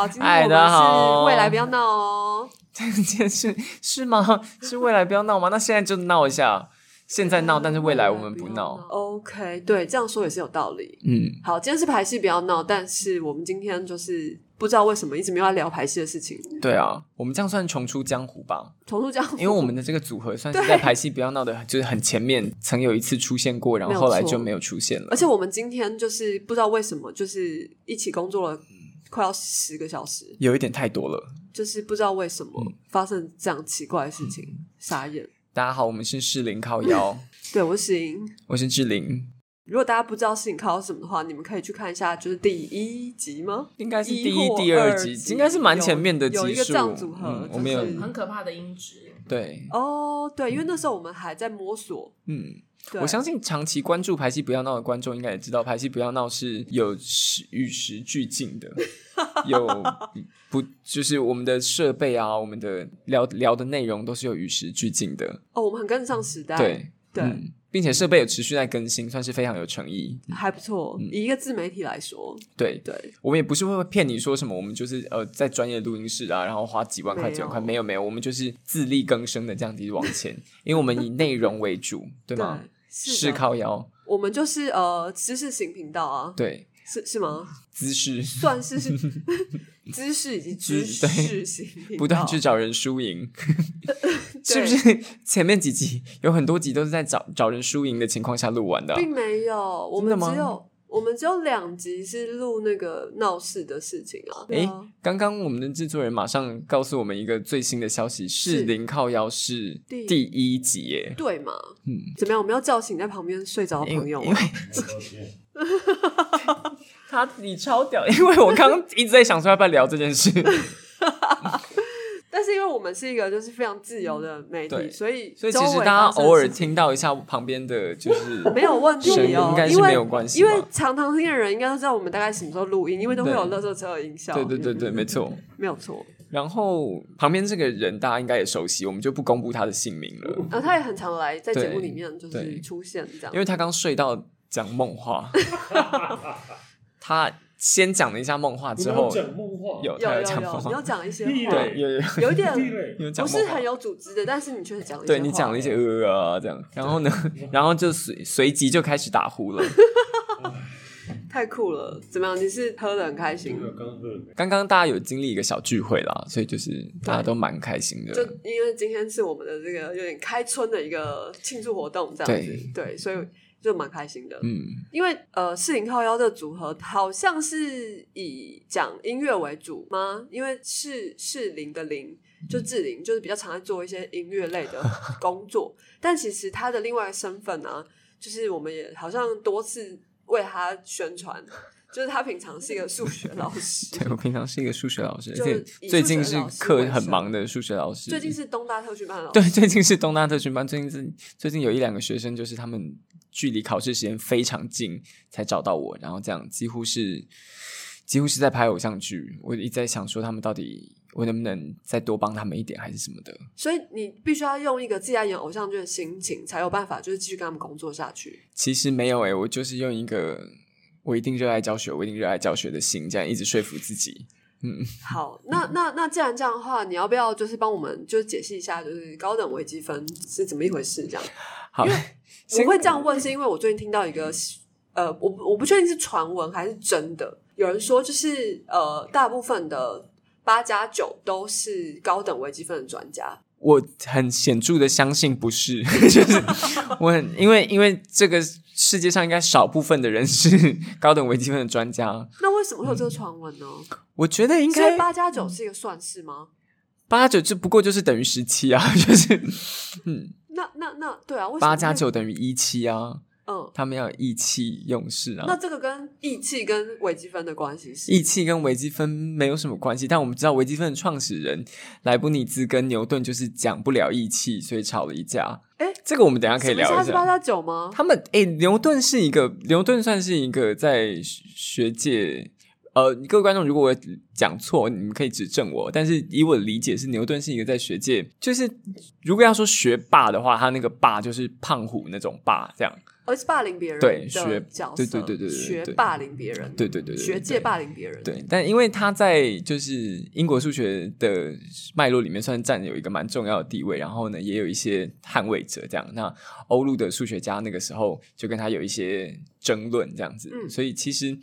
好，今天嗨大家我们好是未来不要闹哦。这件事是吗？是未来不要闹吗？那现在就闹一下，现在闹，但是未来我们不闹。OK，对，这样说也是有道理。嗯，好，今天是排戏不要闹，但是我们今天就是不知道为什么一直没有要聊排戏的事情。对啊，我们这样算重出江湖吧？重出江湖，因为我们的这个组合算是在排戏不要闹的，就是很前面曾有一次出现过，然后后来就没有出现了而。且我们今天就是不知道为什么，就是一起工作了快要十个小时，有一点太多了。就是不知道为什么嗯发生这样奇怪的事情，傻眼。大家好，我们是士林靠腰，对我是石英。我是志玲，如果大家不知道适龄靠到什么的话，你们可以去看一下，就是第一集吗？应该是第一、或第二集，集应该是蛮前面的集数。有有一个这样组合嗯，我们有很可怕的音质。对，哦，对，因为那时候我们还在摸索。嗯。我相信长期关注排戏不要闹的观众应该也知道，排戏不要闹是有时与时俱进的，有不就是我们的设备啊，我们的聊聊的内容都是有与时俱进的，哦，我们很跟得上时代，对对，嗯并且设备有持续在更新，算是非常有诚意。还不错。嗯以一个自媒体来说，对，对，我们也不是会骗你说什么，我们就是呃在专业录音室啊，然后花几万块、几万块，没有没有，我们就是自力更生的这样子往前，因为我们以内容为主，对吗？是靠腰，我们就是呃知识型频道啊，对，是是吗？姿势算是 姿势以及知知对识型，不断去找人输赢，是不是？前面几集有很多集都是在找找人输赢的情况下录完的啊、并没有，我们只有我们只有两集是录那个闹事的事情啊。对诶啊，刚刚我们的制作人马上告诉我们一个最新的消息：是零靠腰是第第一集耶。对嘛？嗯，怎么样？我们要叫醒在旁边睡着的朋友？他你超屌，因为我刚刚一直在想说要不要聊这件事，但是因为我们是一个就是非常自由的媒体，所以所以其实大家偶尔听到一下旁边的就是 没有问题哦，应该是没有关系因吧为常常听的人应该都知道我们大概什么时候录音，因为都会有对垃圾车的音效。对对对对，没错。没有错。然后旁边这个人大家应该也熟悉，我们就不公布他的姓名了。然后他也很常来在节目对里面就是出现这样因。为他刚睡到讲梦话，他先讲了一下梦话之后，讲梦话，有他有有有，讲梦话，你要讲一些屁话，对，有有。有一点不是很有组织的，但是你确实讲了一些话。对你讲了一些呃啊这样，然后呢，然后就随随即就开始打呼了。太酷了，怎么样？你是喝的很开心？没，有刚喝，刚刚大家有经历一个小聚会啦，所以就是大家都蛮开心的。就。因为今天是我们的这个有点开春的一个庆祝活动，这样子，对，所以就蛮开心的。嗯，因为呃，四零靠腰这个组合好像是以讲音乐为主吗？因为是是零的零，就志玲，就是比较常在做一些音乐类的工作。但其实他的另外身份呢、就是我们也好像多次为他宣传，就是他平常是一个数学老师，对我平常是一个数学老师，最近是课很忙的数学老师。最近是东大特训班的老对，师，最近是东大特训班，最近是最近有一两个学生，就是他们距离考试时间非常近才找到我，然后这样几乎是几乎是在拍偶像剧。我一直在想说，他们到底我能不能再多帮他们一点，还是什么的？所以你必须要用一个自己在演偶像剧的心情，才有办法就是继续跟他们工作下去。其实没有诶、我就是用一个我一定热爱教学，我一定热爱教学的心，这样一直说服自己。嗯，好，那那那既然这样的话，你要不要就是帮我们就是解析一下，就是高等微积分是怎么一回事？这样，好，我会这样问，是因为我最近听到一个呃，我我不确定是传闻还是真的，有人说就是呃，大部分的八加九都是高等微积分的专家。我很显著的相信不是，就是我很因为因为这个世界上应该少部分的人是高等微积分的专家，那为什么会有这个传闻呢？我觉得应该八加九是一个算式吗？八九就不过就是等于十七啊，就是那那那对啊，八加九等于一七啊，嗯，他们要意气用事啊那啊。这个跟意气跟微积分的关系是？意气跟微积分没有什么关系，但我们知道微积分的创始人莱布尼兹跟牛顿就是讲不了意气，所以吵了一架。诶这个我们等一下可以聊一下。是八加九吗？他们诶，牛顿是一个牛顿算是一个在学界，呃，各位观众如果我讲错，你们可以指正我。但是以我的理解是，牛顿是一个在学界，就是如果要说学霸的话，他那个霸就是胖虎那种霸，这样。而是霸凌别人对学角色，对对对对学霸凌别人，对对对对，对学界霸凌别人，对，但因为他在就是英国数学的脉络里面，算占有一个蛮重要的地位。然后呢，也有一些捍卫者这样。那欧陆的数学家那个时候就跟他有一些争论这样子。嗯所以其实，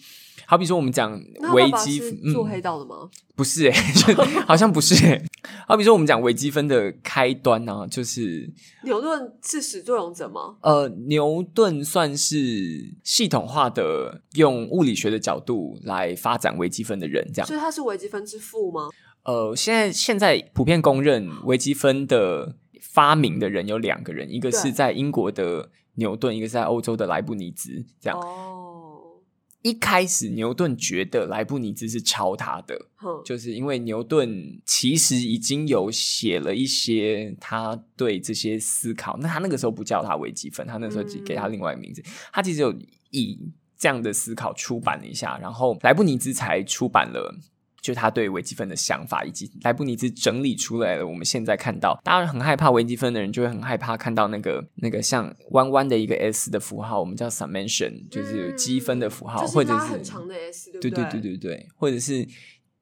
好比说我们讲微积分，做嗯，黑道的吗？不是哎、就 好像不是哎、好比说我们讲微积分的开端呢、就是牛顿是始作俑者吗？呃，牛顿算是系统化的用物理学的角度来发展微积分的人，这样。所以他是微积分之父吗？呃，现在现在普遍公认微积分的发明的人有两个人，一个是在英国的牛顿，一个是在欧洲的莱布尼兹。这样，哦，一开始牛顿觉得莱布尼兹是抄他的，哼，就是因为牛顿其实已经有写了一些他对这些思考，那他那个时候不叫他微积分，他那时候只给他另外一个名字，他其实有以这样的思考出版了一下，然后莱布尼兹才出版了。就他对微积分的想法，以及莱布尼兹整理出来了。我们现在看到，当然很害怕微积分的人，就会很害怕看到那个那个像弯弯的一个 s 的符号，我们叫 summation，就是有积分的符号，就是或者拉是很长的 s，对不对对对？对或者是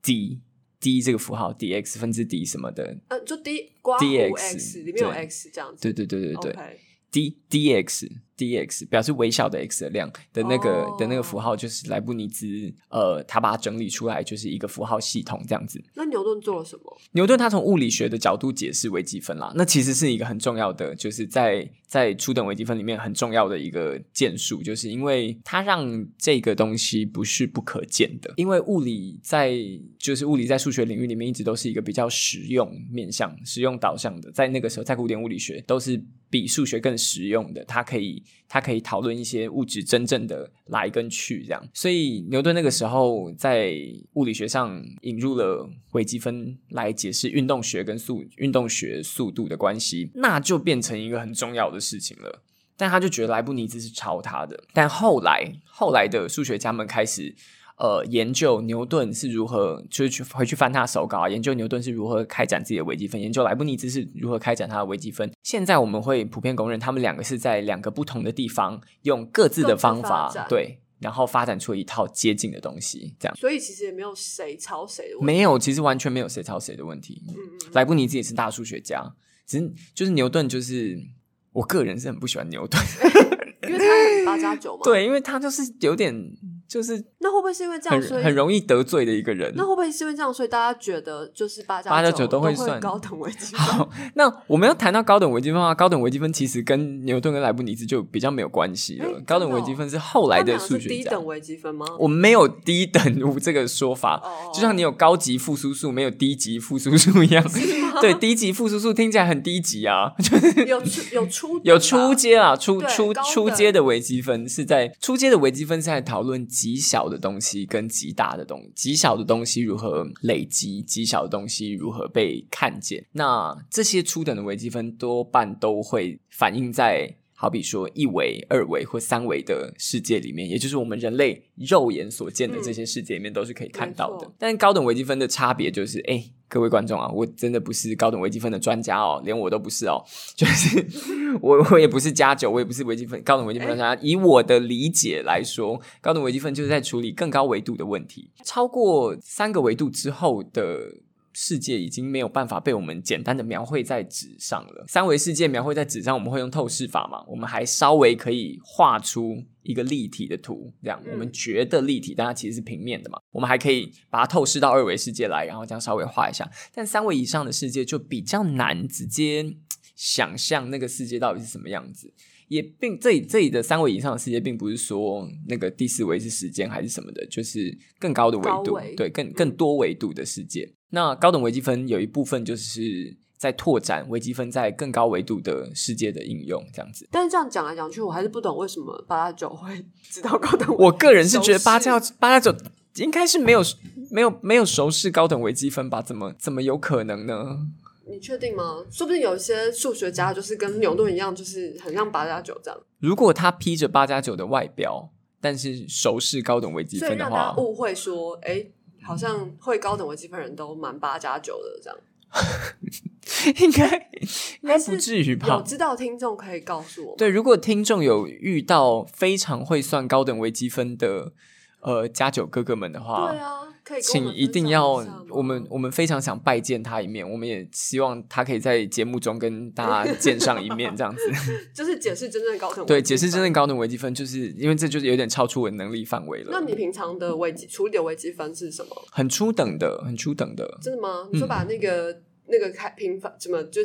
d d 这个符号 dx 分之 d 什么的，呃，就 d 刮 DX x 里面有 x 这样子，对对对对对。OK d dx dx 表示微小的 x 的量的那个、哦的那个符号，就是莱布尼兹呃，他把它整理出来，就是一个符号系统这样子。那牛顿做了什么？牛顿他从物理学的角度解释微积分啦，那其实是一个很重要的，就是在在初等微积分里面很重要的一个建树，就是因为它让这个东西不是不可见的。因为物理在就是物理在数学领域里面一直都是一个比较实用面向、实用导向的，在那个时候，在古典物理学都是比数学更实用的，它可以他可以讨论一些物质真正的来跟去这样。所以牛顿那个时候在物理学上引入了微积分来解释运动学跟速运动学速度的关系，那就变成一个很重要的事情了。但他就觉得莱布尼兹是抄他的，但后来后来的数学家们开始呃研究牛顿是如何，就是去回去翻他的手稿啊，研究牛顿是如何开展自己的微积分，研究莱布尼兹是如何开展他的微积分。现在我们会普遍公认，他们两个是在两个不同的地方用各自的方法对，然后发展出一套接近的东西，这样。所以其实也没有谁抄谁的问题，没有，其实完全没有谁抄谁的问题。嗯嗯莱布尼兹也是大数学家，只是就是牛顿，就是我个人是很不喜欢牛顿，因为他很八加九嘛。，对，因为他就是有点就是那会不会是因为这样，所以很很容易得罪的一个人。那会不会是因为这样，所以大家觉得就是八加八加九都会算高等微积分？好，那我们要谈到高等微积分的话，高等微积分其实跟牛顿跟莱布尼兹就比较没有关系了。高等微积分是后来的数学家。低等微积分吗？我们没有低等无这个说法，哦就像你有高级复苏数，没有低级复苏数一样。对，低级复苏数听起来很低级啊，就是 有初有初有初阶啊，初对初高初阶的微积分是在初阶的微积分是在讨论极小的东西跟极大的东，极小的东西如何累积，极小的东西如何被看见。那这些初等的微积分多半都会反映在。好比说一维、二维或三维的世界里面，也就是我们人类肉眼所见的这些世界里面，都是可以看到的。但高等微积分的差别就是，哎、各位观众啊，我真的不是高等微积分的专家哦，连我都不是哦。就是我我也不是加九，我也不是微积分高等微积分的专家。以我的理解来说，高等微积分就是在处理更高维度的问题，超过三个维度之后的。世界已经没有办法被我们简单的描绘在纸上了。三维世界描绘在纸上，我们会用透视法嘛？我们还稍微可以画出一个立体的图，这样嗯我们觉得立体，但它其实是平面的嘛。我们还可以把它透视到二维世界来，然后这样稍微画一下。但三维以上的世界就比较难直接想象那个世界到底是什么样子。也并这里这里的三维以上的世界，并不是说那个第四维是时间还是什么的，就是更高的维度，维对，更更多维度的世界。那高等微积分有一部分就是在拓展微积分在更高维度的世界的应用，这样子。但是这样讲来讲去，我还是不懂为什么八加九会 知道高等。我个人是觉得八加八加九应该是没有没有没有熟视高等微积分吧？怎么怎么有可能呢？你确定吗？说不定有一些数学家就是跟牛顿一样，就是很像八加九这样，如果他披着八加九的外表，但是熟视高等微积分的所以让大话家，误会说，哎、好像会高等微积分人都蛮八加九的这样。应该 应该不至于有吧？知道听众可以告诉我吗。对，如果听众有遇到非常会算高等微积分的呃加九哥哥们的话，对啊，可以请一定要我们我们非常想拜见他一面，我们也希望他可以在节目中跟大家见上一面，这样子。就是解释真正高等对，解释真正高等微积分，就是因为这就是有点超出我的能力范围了。那你平常的微积处理的微积分是什么？很初等的，很初等的。真的吗？嗯你说把那个、那个开平方怎么就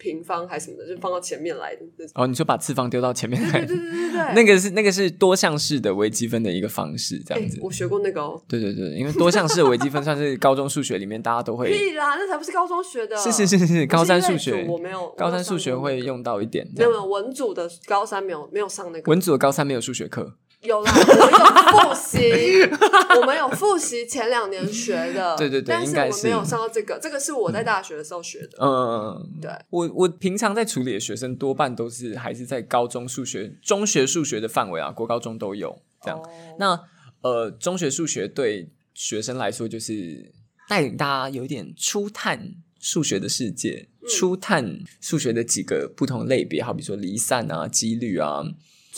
平方还是什么的，就放到前面来。哦，你说把次方丢到前面来对，对对对对，那个是那个是多项式的微积分的一个方式，这哎、样子。我学过那个哦。对对对，因为多项式的微积分算是高中数学里面大家都会，屁啦，那才不是高中学的。是是是是是，高三数学，我没有，高三数学会用到一点。这样没有没有文组的高三没有没有上那个，文组的高三没有数学课，有啦，我们有复习，我们有复习前两年学的，对对对但是我们没有上到这个，这个是我在大学的时候学的，嗯，对，我我平常在处理的学生多半都是还是在高中数学、中学数学的范围啊，国高中都有这样。哦那呃，中学数学对学生来说，就是带领大家有一点初探数学的世界，嗯初探数学的几个不同类别，好比说离散啊、几率啊、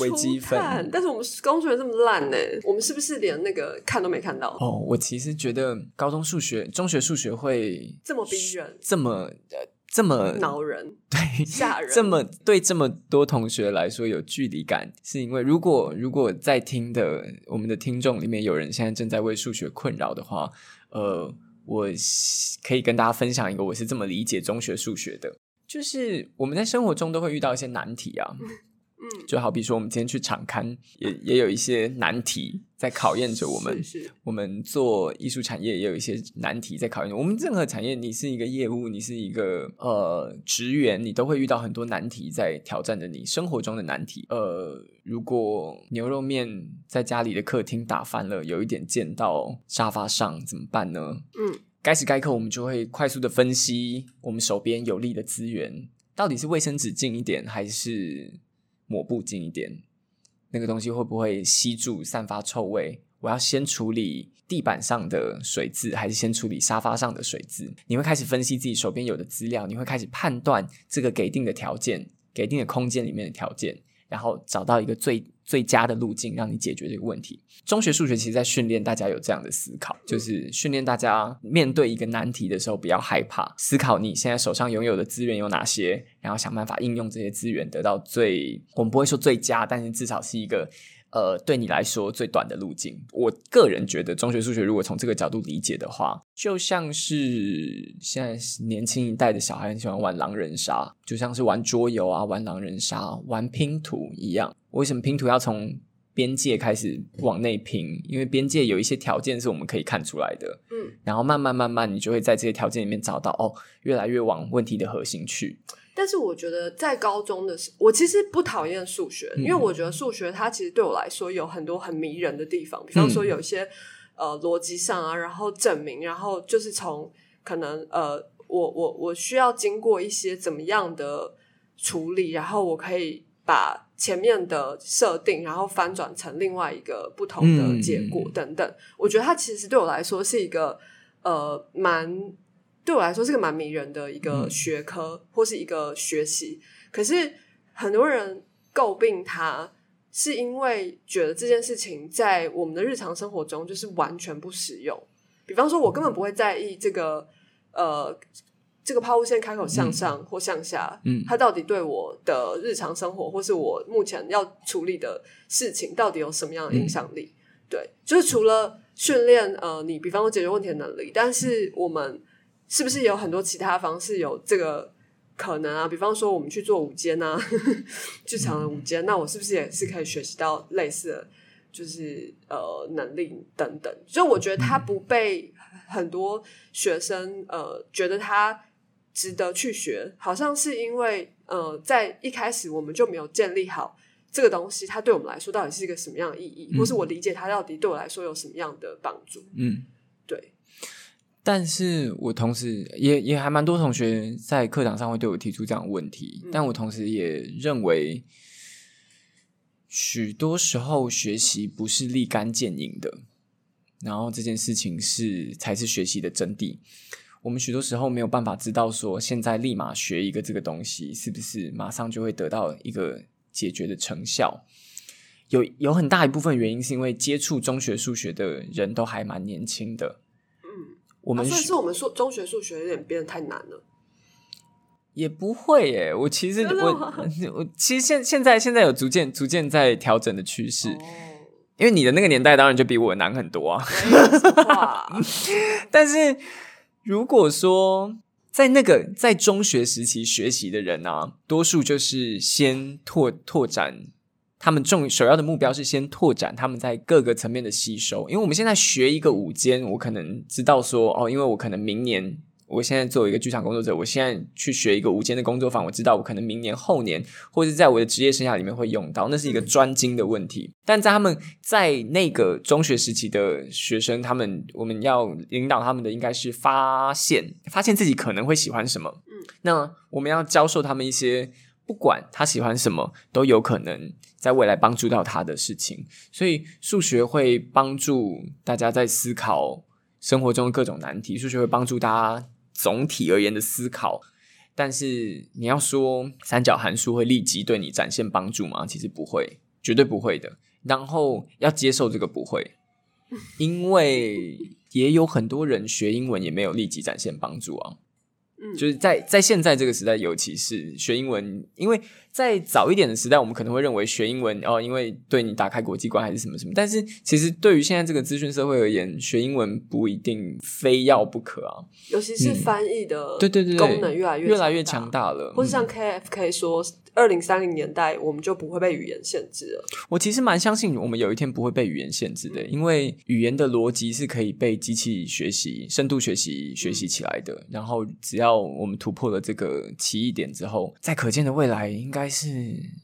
微积分。但是我们高中数学这么烂呢，我们是不是连那个看都没看到？哦，我其实觉得高中数学、中学数学会这么逼人，这么呃这么恼人，对吓人，这么对这么多同学来说有距离感，是因为如果如果在听的我们的听众里面有人现在正在为数学困扰的话，呃，我可以跟大家分享一个我是这么理解中学数学的，就是我们在生活中都会遇到一些难题啊，嗯，就好比说我们今天去场刊，也也有一些难题在考验着我们。是是我们做艺术产业也有一些难题在考验我们。任何产业，你是一个业务，你是一个呃职员，你都会遇到很多难题在挑战着你生活中的难题。呃，如果牛肉面在家里的客厅打翻了，有一点溅到沙发上，怎么办呢？嗯，该时该刻，我们就会快速的分析我们手边有利的资源，到底是卫生纸近一点，还是抹布近一点？那个东西会不会吸住、散发臭味？我要先处理地板上的水渍，还是先处理沙发上的水渍？你会开始分析自己手边有的资料，你会开始判断这个给定的条件、给定的空间里面的条件，然后找到一个最最佳的路径，让你解决这个问题。中学数学其实在训练大家有这样的思考，就是训练大家面对一个难题的时候不要害怕，思考你现在手上拥有的资源有哪些，然后想办法应用这些资源，得到最我们不会说最佳，但是至少是一个呃对你来说最短的路径。我个人觉得中学数学如果从这个角度理解的话，就像是现在年轻一代的小孩很喜欢玩狼人杀，就像是玩桌游啊、玩狼人杀、玩拼图一样。为什么拼图要从边界开始往内拼？因为边界有一些条件是我们可以看出来的，嗯，然后慢慢慢慢，你就会在这些条件里面找到哦，越来越往问题的核心去。但是我觉得在高中的时候，我其实不讨厌数学，嗯因为我觉得数学它其实对我来说有很多很迷人的地方，比方嗯。说有一些、呃逻辑上啊，然后证明，然后就是从可能呃我我我需要经过一些怎么样的处理，然后我可以把前面的设定，然后翻转成另外一个不同的结果嗯。等等。我觉得它其实对我来说是一个呃蛮对我来说是个蛮迷人的一个嗯学科、或是一个学习。可是很多人诟病它，是因为觉得这件事情在我们的日常生活中就是完全不实用。比方说，我根本不会在意这个呃。这个抛物线开口向上或向下，嗯它到底对我的日常生活，或是我目前要处理的事情，到底有什么样的影响力？对，就是除了训练呃，你比方说解决问题的能力，但是我们是不是有很多其他方式有这个可能啊？比方说我们去做午间啊，剧场的午间，那我是不是也是可以学习到类似的，就是呃能力等等？所以我觉得他不被很多学生呃觉得他值得去学，好像是因为呃在一开始我们就没有建立好。这个东西，它对我们来说到底是一个什么样的意义，嗯或是我理解它到底对我来说有什么样的帮助？嗯，对，但是我同时也也还蛮多同学在课堂上会对我提出这样的问题，嗯但我同时也认为，许多时候学习不是立竿见影的，然后这件事情是才是学习的真谛。我们许多时候没有办法知道说，现在立马学一个这个东西，是不是马上就会得到一个解决的成效？有有很大一部分原因是因为接触中学数学的人都还蛮年轻的。嗯，我们啊所以是我们数中学数学有点变得太难了。也不会耶，我其实我 我其实现现在现在有逐渐逐渐在调整的趋势，哦，因为你的那个年代当然就比我难很多啊。但是如果说在那个在中学时期学习的人啊，多数就是先拓拓展。他们重首要的目标是先拓展他们在各个层面的吸收，因为我们现在学一个舞间，我可能知道说哦，因为我可能明年我现在作为一个剧场工作者，我现在去学一个舞间的工作坊，我知道我可能明年后年或者是在我的职业生涯里面会用到，那是一个专精的问题。但在他们在那个中学时期的学生，他们我们要引导他们的应该是发现发现自己可能会喜欢什么，嗯，那我们要教授他们一些。不管他喜欢什么，都有可能在未来帮助到他的事情。所以数学会帮助大家在思考生活中的各种难题，数学会帮助大家总体而言的思考。但是你要说三角函数会立即对你展现帮助吗？其实不会，绝对不会的。然后要接受这个不会，因为也有很多人学英文也没有立即展现帮助啊。嗯，就是在在现在这个时代，尤其是学英文，因为在早一点的时代，我们可能会认为学英文哦，因为对你打开国际观还是什么什么。但是其实对于现在这个资讯社会而言，学英文不一定非要不可啊。尤其是翻译的对对对，对功能越来越越来越强强大了。或是像嗯 KFK 说，二零三零年代我们就不会被语言限制了。我其实蛮相信我们有一天不会被语言限制的，因为语言的逻辑是可以被机器学习、深度学习学习起来的。然后只要我们突破了这个奇异点之后，在可见的未来，应该是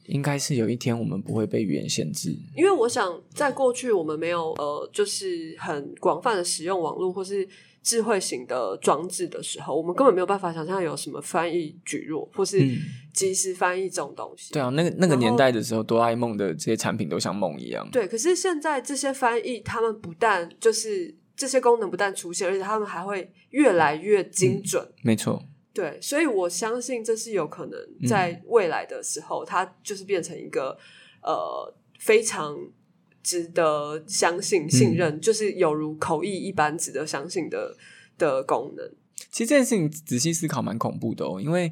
应该是有一天我们不会被语言限制。因为我想，在过去我们没有呃，就是很广泛的使用网络或是智慧型的装置的时候，我们根本没有办法想象有什么翻译举弱或是嗯即时翻译这种东西。对啊，那个那个年代的时候，哆啦 A 梦的这些产品都像梦一样。对，可是现在这些翻译，他们不但就是这些功能不但出现，而且他们还会越来越精准。没错，对，所以我相信这是有可能嗯在未来的时候，它就是变成一个呃非常值得相信、嗯信任，就是有如口译一般值得相信的的功能。其实这件事情仔细思考蛮恐怖的哦，因为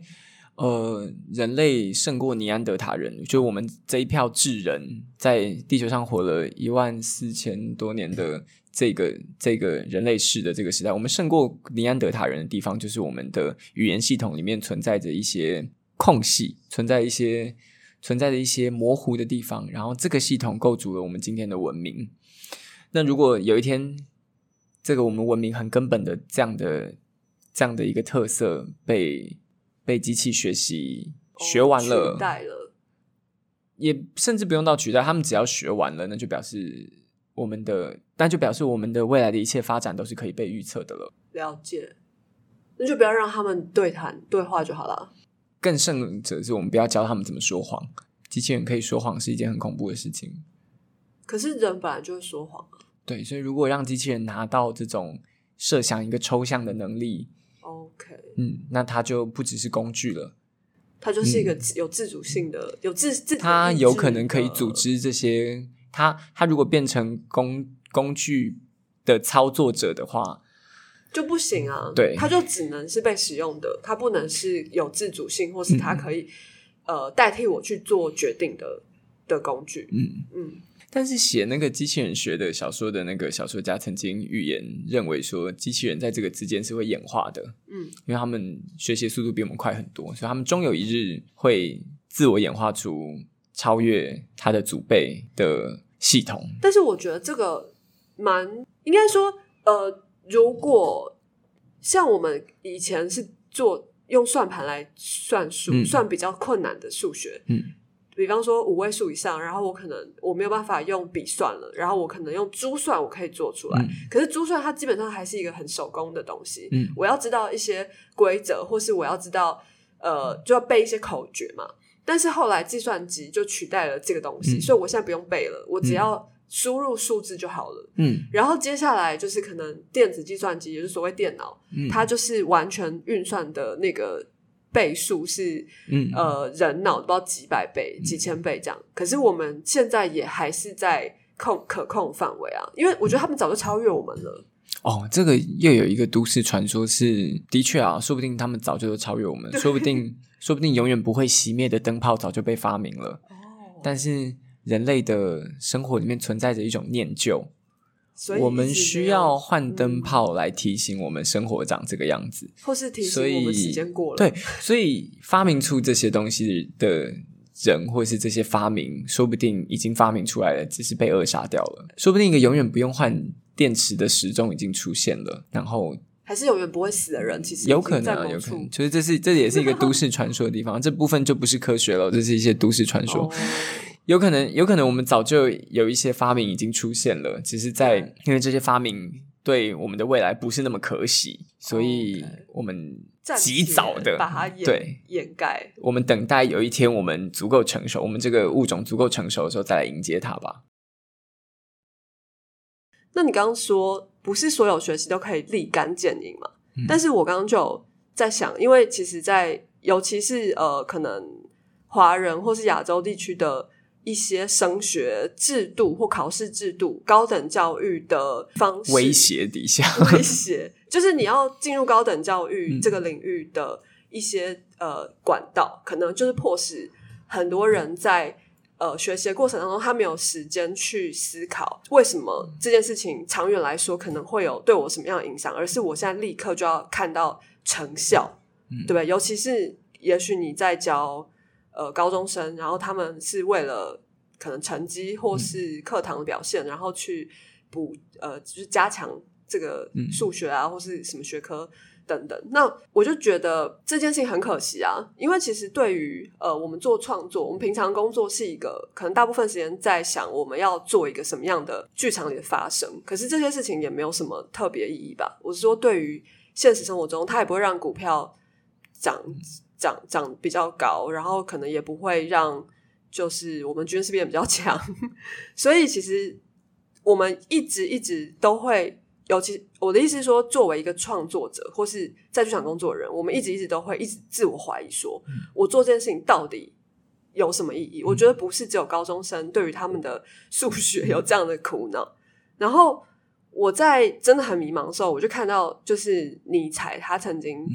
呃，人类胜过尼安德塔人，就我们这一票智人在地球上活了一万四千多年的这个这个人类世的这个时代，我们胜过尼安德塔人的地方，就是我们的语言系统里面存在着一些空隙，存在一些存在着一些模糊的地方，然后这个系统构筑了我们今天的文明。那如果有一天，这个我们文明很根本的这样的这样的一个特色被被机器学习学完了取，代了，也甚至不用到取代，他们只要学完了，那就表示我们的，那就表示我们的未来的一切发展都是可以被预测的了。了解。那就不要让他们对谈对话就好了。更甚者是我们不要教他们怎么说谎，机器人可以说谎是一件很恐怖的事情。可是人本来就会说谎啊。对，所以如果让机器人拿到这种设想一个抽象的能力，OK，嗯，那它就不只是工具了，它就是一个有自主性的、有自自它有可能可以组织这些。它它如果变成工工具的操作者的话，就不行啊。对它就只能是被使用的，它不能是有自主性，或是它嗯可以、呃代替我去做决定的的工具。嗯。嗯，但是写那个机器人学的小说的那个小说家曾经预言认为说，机器人在这个之间是会演化的，嗯，因为他们学习速度比我们快很多，所以他们终有一日会自我演化出超越他的祖辈的系统。但是我觉得这个蛮应该说，呃，如果像我们以前是做用算盘来算数，嗯。算比较困难的数学，嗯，比方说五位数以上，然后我可能我没有办法用笔算了，然后我可能用珠算，我可以做出来。嗯可是珠算它基本上还是一个很手工的东西，嗯我要知道一些规则，或是我要知道呃，就要背一些口诀嘛。但是后来计算机就取代了这个东西，嗯所以我现在不用背了，我只要输入数字就好了。嗯然后接下来就是可能电子计算机，也就是所谓电脑，嗯，它就是完全运算的那个倍数是嗯呃人脑不知道几百倍、几千倍这样。可是我们现在也还是在控可控范围啊，因为我觉得他们早就超越我们了。哦，这个又有一个都市传说是，的确啊，说不定他们早就都超越我们，说不定说不定永远不会熄灭的灯泡早就被发明了。哦，但是人类的生活里面存在着一种念旧，所以我们需要换灯嗯泡来提醒我们生活长这个样子。或是提醒我们时间过了。对，所以发明出这些东西的人，或是这些发明，说不定已经发明出来了，只是被扼杀掉了。说不定一个永远不用换电池的时钟已经出现了，然后还是永远不会死的人，其实有可能有可能，就是这是这也是一个都市传说的地方，这部分就不是科学了，这是一些都市传说。哦有可能，有可能我们早就有一些发明已经出现了，只是在因为这些发明对我们的未来不是那么可喜，所以我们及早的把它掩对掩盖。我们等待有一天我们足够成熟，我们这个物种足够成熟的时候再来迎接它吧。那你刚刚说不是所有学习都可以立竿见影嘛？嗯但是我刚刚就有在想，因为其实在，尤其是呃，可能华人或是亚洲地区的一些升学制度或考试制度、高等教育的方式威胁底下，威胁，就是你要进入高等教育嗯这个领域的一些、呃管道，可能就是迫使很多人在呃学习的过程当中，他没有时间去思考为什么这件事情长远来说可能会有对我什么样的影响，而是我现在立刻就要看到成效，嗯对不对？尤其是也许你在教呃高中生，然后他们是为了可能成绩或是课堂的表现，然后去补呃就是加强这个嗯数学啊，或是什么学科等等。那我就觉得这件事情很可惜啊，因为其实对于呃我们做创作，我们平常工作是一个可能大部分时间在想我们要做一个什么样的剧场里的发生，可是这些事情也没有什么特别意义吧。我是说，对于现实生活中，它也不会让股票涨涨涨 比较高，然后可能也不会让就是我们军事变得比较强，所以其实我们一直一直都会，尤其我的意思是说，作为一个创作者或是在剧场工作的人，我们一直一直都会一直自我怀疑说，我做这件事情到底有什么意义？我觉得不是只有高中生对于他们的数学有这样的苦恼，然后。我在真的很迷茫的时候，我就看到，就是尼采他曾经、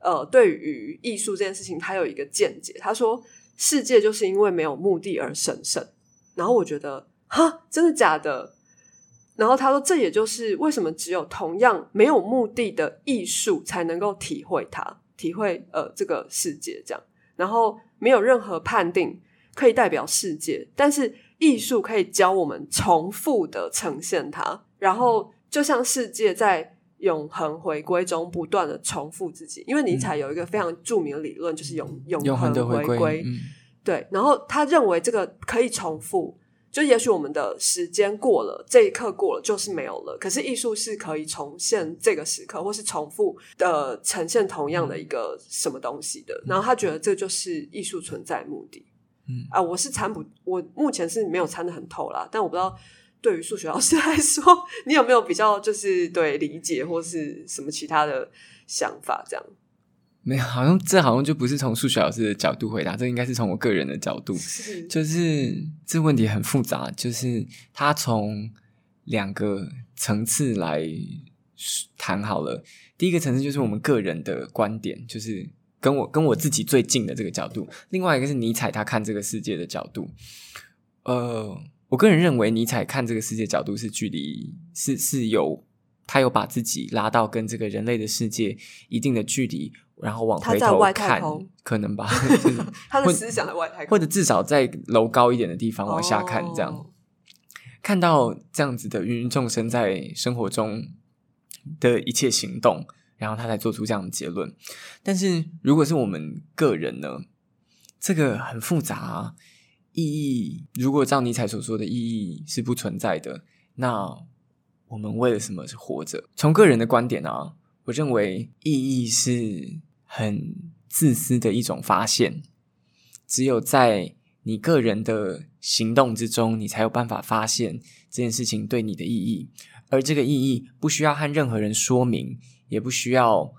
呃，对于艺术这件事情，他有一个见解。他说，世界就是因为没有目的而神圣。然后我觉得，哈，真的假的？然后他说，这也就是为什么只有同样没有目的的艺术才能够体会它，体会呃这个世界这样。然后没有任何判定可以代表世界，但是艺术可以教我们重复的呈现它。然后就像世界在永恒回归中不断的重复自己，因为尼采有一个非常著名的理论，就是永永永恒的回回归，嗯对，然后他认为这个可以重复，就也许我们的时间过了，这一刻过了就是没有了。可是艺术是可以重现这个时刻，或是重复的呈现同样的一个什么东西的。然后他觉得这就是艺术存在目的。嗯啊，我是参不，我目前是没有参的很透啦，但我不知道对于数学老师 来说，你有没有比较就是对理解或是什么其他的想法？这样没有，好像这好像就不是从数学老师的角度回答，这应该是从我个人的角度。是就是这问题很复杂，就是他从两个层次来谈好了。第一个层次就是我们个人的观点，就是跟我跟我自己最近的这个角度；另外一个是尼采他看这个世界的角度。呃，我个人认为尼采看这个世界角度是距离是是有他有把自己拉到跟这个人类的世界一定的距离，然后往回头看空，可能吧，就是或他的思想在外太空，或者至少在楼高一点的地方往下看，这样、哦看到这样子的芸芸众生在生活中的一切行动，然后他才做出这样的结论。但是如果是我们个人呢，这个很复杂、啊，意义如果照尼采所说的意义是不存在的，那我们为了什么是活着？从个人的观点啊，我认为意义是很自私的一种发现。只有在你个人的行动之中，你才有办法发现这件事情对你的意义。而这个意义不需要和任何人说明，也不需要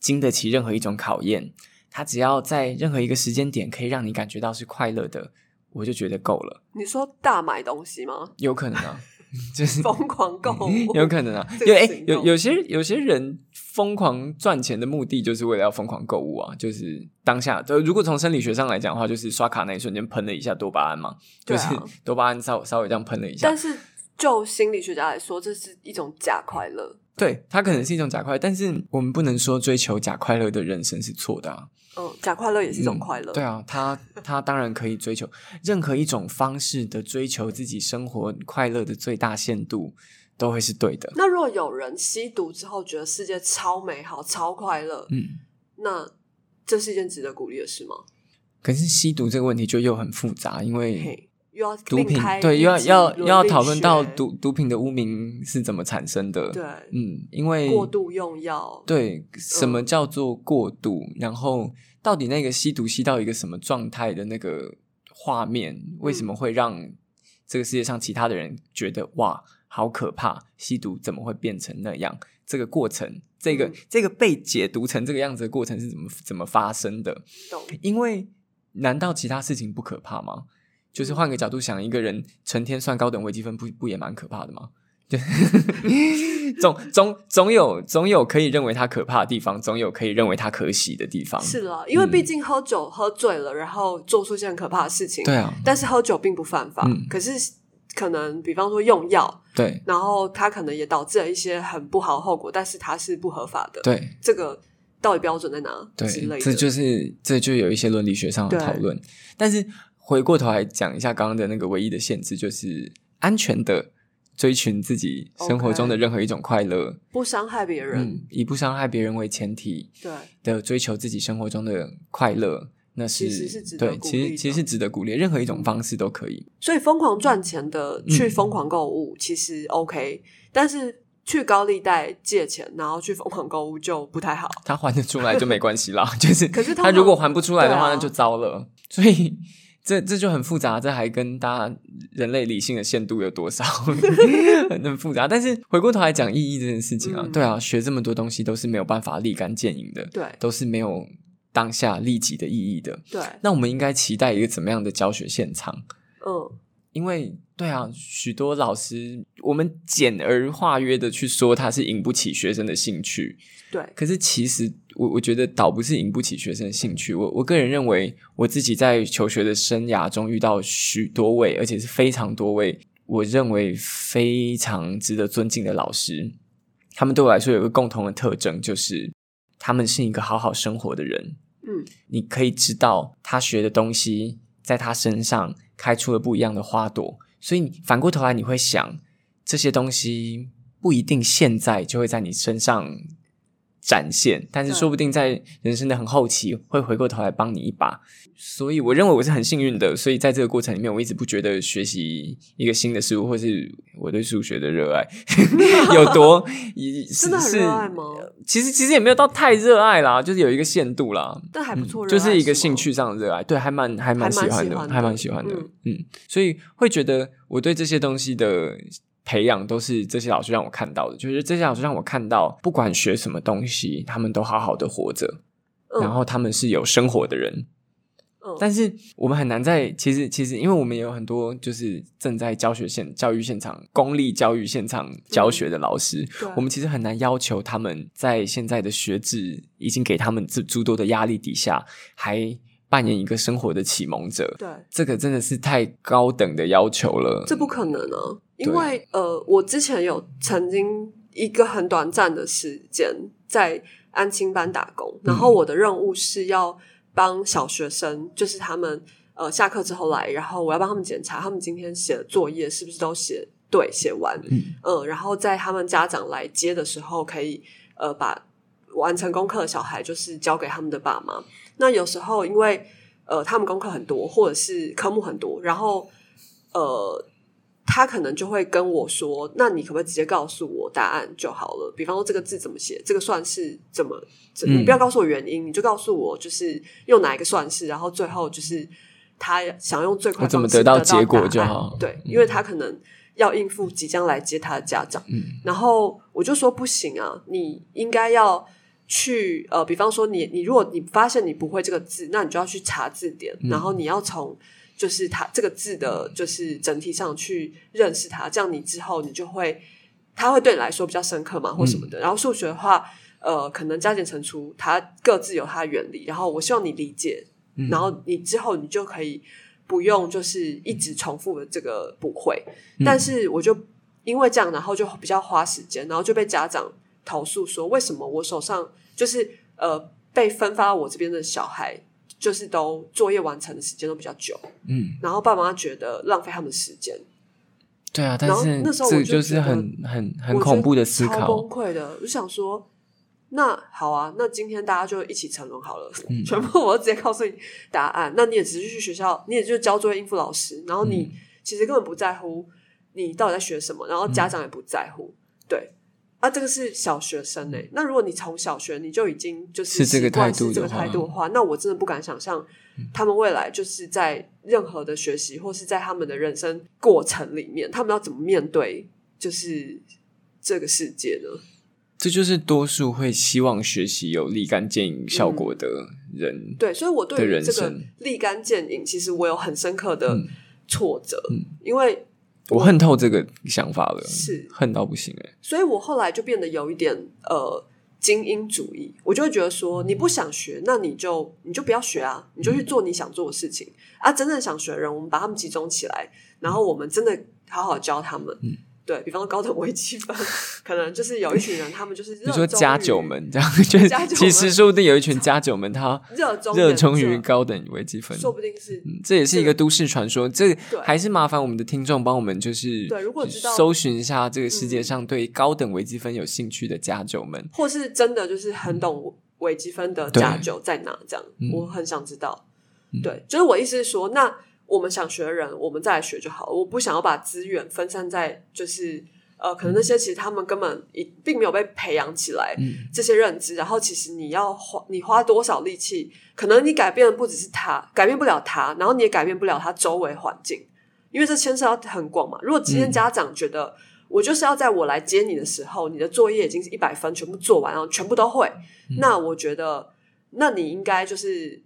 经得起任何一种考验。它只要在任何一个时间点可以让你感觉到是快乐的，我就觉得够了。你说大买东西吗？有可能啊，就是疯狂购物，有可能啊。因为有哎、行动有有些有些人疯狂赚钱的目的就是为了要疯狂购物啊，就是当下。就如果从生理学上来讲的话，就是刷卡那一瞬间喷了一下多巴胺嘛，就是 多巴胺稍稍微这样喷了一下但。是就心理学家来说，这是一种假快乐。对，它可能是一种假快乐，但是我们不能说追求假快乐的人生是错的啊。嗯，假快乐也是一种快乐。对啊，他他当然可以追求任何一种方式的追求自己生活快乐的最大限度，都会是对的。那如果有人吸毒之后觉得世界超美好、超快乐，嗯，那这是一件值得鼓励的事吗？可是吸毒这个问题就又很复杂，因为嘿，又要毒品对又要要伦要讨论到毒毒品的污名是怎么产生的。对嗯，因为过度用药，对什么嗯叫做过度，然后到底那个吸毒吸到一个什么状态的那个画面，为什么嗯会让这个世界上其他的人觉得哇好可怕？吸毒怎么会变成那样？这个过程，这个、嗯这个被解读成这个样子的过程是怎么怎么发生的？懂？因为难道其他事情不可怕吗？就是换个角度想，一个人成天算高等微积分，不不也蛮可怕的吗？就总总总有总有可以认为他可怕的地方，总有可以认为他可喜的地方。是了，因为嗯毕竟喝酒喝醉了，然后做出一些很可怕的事情。对啊，但是喝酒并不犯法，嗯可是可能比方说用药，对然后他可能也导致了一些很不好的后果，但是它是不合法的。对这个到底标准在哪之类对，的？这就是这就有一些伦理学上的对讨论。但是回过头来讲一下刚刚的那个唯一的限制，就是安全的追寻自己生活中的任何一种快乐。不伤害别人。嗯，以不伤害别人为前提对，的追求自己生活中的快乐，那是其实是值得其实其实是值得鼓励，任何一种方式都可以。所以疯狂赚钱的嗯去疯狂购物其实 OK，、但是去高利贷借钱然后去疯狂购物就不太好。他还得出来就没关系啦，就是可是他如果还不出来的话，啊那就糟了。所以这这就很复杂，这还跟大家人类理性的限度有多少 很很复杂。但是回过头来讲意义这件事情啊，嗯对啊，学这么多东西都是没有办法立竿见影的，对都是没有当下立即的意义的。对，那我们应该期待一个怎么样的教学现场？嗯，因为对啊，许多老师我们简而化约的去说他是引不起学生的兴趣，对，可是其实我我觉得倒不是引不起学生的兴趣。我我个人认为，我自己在求学的生涯中遇到许多位，而且是非常多位，我认为非常值得尊敬的老师。他们对我来说有一个共同的特征，就是他们是一个好好生活的人。嗯，你可以知道他学的东西在他身上开出了不一样的花朵，所以你反过头来你会想，这些东西不一定现在就会在你身上展现，但是说不定在人生的很后期会回过头来帮你一把。所以我认为我是很幸运的，所以在这个过程里面，我一直不觉得学习一个新的事物，或是我对数学的热爱 有多 真的很是热爱吗？其实其实也没有到太热爱啦，就是有一个限度啦。但还不错、嗯就是一个兴趣上的热爱，对，还蛮还蛮喜欢的，还蛮喜欢的还蛮喜欢的，嗯嗯所以会觉得我对这些东西的培养都是这些老师让我看到的，就是这些老师让我看到，不管学什么东西，他们都好好的活着，嗯然后他们是有生活的人。嗯但是我们很难在其实其实，因为我们也有很多就是正在教学现教育现场、公立教育现场教学的老师，对我们其实很难要求他们在现在的学制已经给他们这诸多的压力底下，还扮演一个生活的启蒙者。对，这个真的是太高等的要求了。这不可能啊！因对。为呃，我之前有曾经一个很短暂的时间在安亲班打工，然嗯。后我的任务是要帮小学生，就是他们呃下课之后来，然后我要帮他们检查他们今天写的作业是不是都写对、写完，嗯。嗯，然后在他们家长来接的时候，可以呃把完成功课的小孩就是交给他们的爸妈。那有时候因为呃他们功课很多，或者是科目很多，然后呃他可能就会跟我说：“那你可不可以直接告诉我答案就好了？比方说这个字怎么写，这个算式怎么，怎嗯你不要告诉我原因，你就告诉我就是用哪一个算式，然后最后就是他想用最快怎么得到结果就好对，因为他可能要应付即将来接他的家长。嗯然后我就说不行啊，你应该要去呃，比方说你你如果你发现你不会这个字，那你就要去查字典，嗯然后你要从就是它这个字的，就是整体上去认识它，这样你之后你就会，它会对你来说比较深刻嘛，或什么嗯。的。然后数学的话，呃，可能加减乘除它各自有它的原理，然后我希望你理解，嗯。然后你之后你就可以不用就是一直重复的这个不会，嗯。但是我就因为这样，然后就比较花时间，然后就被家长投诉说，为什么我手上就是呃被分发到我这边的小孩，就是都作业完成的时间都比较久，嗯，然后爸妈觉得浪费他们的时间，对啊，但是那时候我就就是很很很恐怖的思考崩。溃的。我就想说，那好啊，那今天大家就一起沉沦好了，嗯 全部我都直接告诉你答案。那你也只是去学校，你也就交作业应付老师，然后嗯你其实根本不在乎你到底在学什么，然后家长也不在乎，对。啊，这个是小学生诶、那如果你从小学你就已经就是是这个态度是这个的话态度的话，那我真的不敢想象他们未来就是在任何的学习或是在他们的人生过程里面，他们要怎么面对就是这个世界呢？这就是多数会希望学习有立竿见影效果的人。对，所以我对这个立竿见影，其实我有很深刻的嗯。挫折，因为我恨透这个想法了，是恨到不行哎、所以我后来就变得有一点呃精英主义，我就会觉得说，你不想学，那你就你就不要学啊，你就去做你想做的事情啊。真正想学的人，我们把他们集中起来，然后我们真的好好教他们。嗯对比方说高等微积分，可能就是有一群人，他们就是你说家九们们这样，就是其实们说不定有一群家九们，他热 衷热衷于高等微积分，说不定是嗯这也是一个都市传说。这对还是麻烦我们的听众帮我们，就是对如果知道嗯搜寻一下这个世界上对高等微积分有兴趣的家九们，或是真的就是很懂微积分的对家酒在哪？这样、嗯我很想知道。对，就是我意思是说，那我们想学的人，我们再来学就好了。我不想要把资源分散在就是呃，可能那些其实他们根本一并没有被培养起来、嗯这些认知，然后其实你要花你花多少力气，可能你改变的不只是他，改变不了他，然后你也改变不了他周围环境，因为这牵涉到很广嘛。如果今天嗯家长觉得、我就是要在我来接你的时候，你的作业已经是一百分，全部做完，然后全部都会，嗯那我觉得，那你应该就是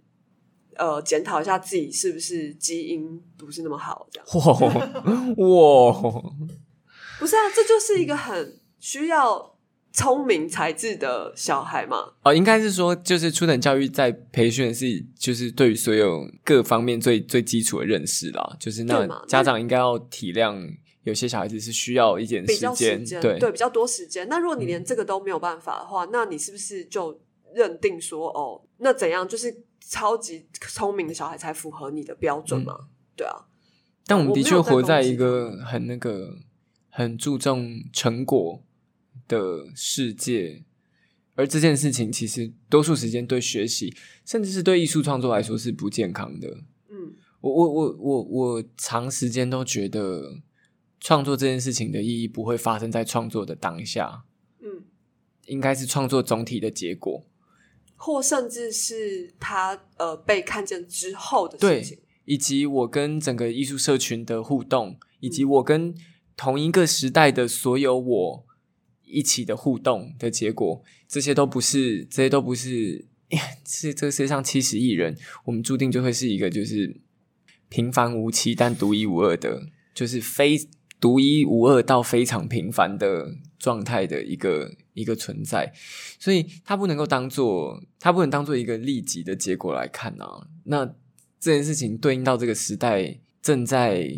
呃检讨一下自己是不是基因不是那么好，这样哇哇，不是啊？这就是一个很需要聪明才智的小孩嘛。哦，应该是说，就是初等教育在培训是，就是对于所有各方面最最基础的认识啦。就是那家长应该要体谅，有些小孩子是需要一点时间对比较多时间。那如果你连这个都没有办法的话，那你是不是就认定说哦，那怎样就是超级聪明的小孩才符合你的标准嘛？对啊，但我们的确活在一个很那个很注重成果的世界，而这件事情其实多数时间对学习，甚至是对艺术创作来说是不健康的。嗯。我我我我我长时间都觉得创作这件事情的意义不会发生在创作的当下，嗯，应该是创作总体的结果。或甚至是他呃被看见之后的对事情。以及我跟整个艺术社群的互动，以及嗯我跟同一个时代的所有我一起的互动的结果，这些都不是，这些都不是，是这个世界上七十亿人，我们注定就会是一个就是平凡无奇但独一无二的，就是非独一无二到非常平凡的状态的一个一个存在，所以它不能够当做，它不能当做一个立即的结果来看啊。那这件事情对应到这个时代正在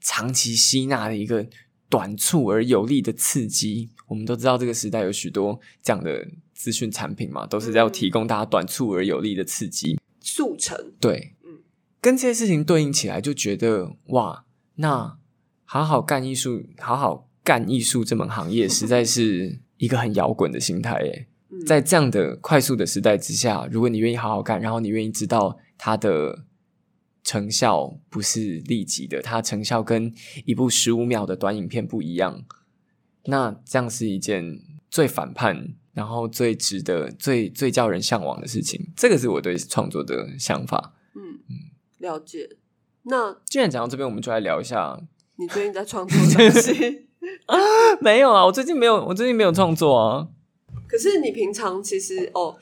长期吸纳的一个短促而有力的刺激。我们都知道这个时代有许多这样的资讯产品嘛，都是要提供大家短促而有力的刺激。速成，对，嗯跟这些事情对应起来，就觉得哇，那好好干艺术，好好干艺术这门行业，实在是一个很摇滚的心态诶。嗯在这样的快速的时代之下，如果你愿意好好干，然后你愿意知道它的成效不是立即的，它成效跟一部十五秒的短影片不一样，那这样是一件最反叛，然后最值得、最最叫人向往的事情。这个是我对创作的想法。嗯，了解。那既然讲到这边，我们就来聊一下。你最近在创作的东西？没有啊，我最近没有，我最近没有创作啊。可是你平常其实哦，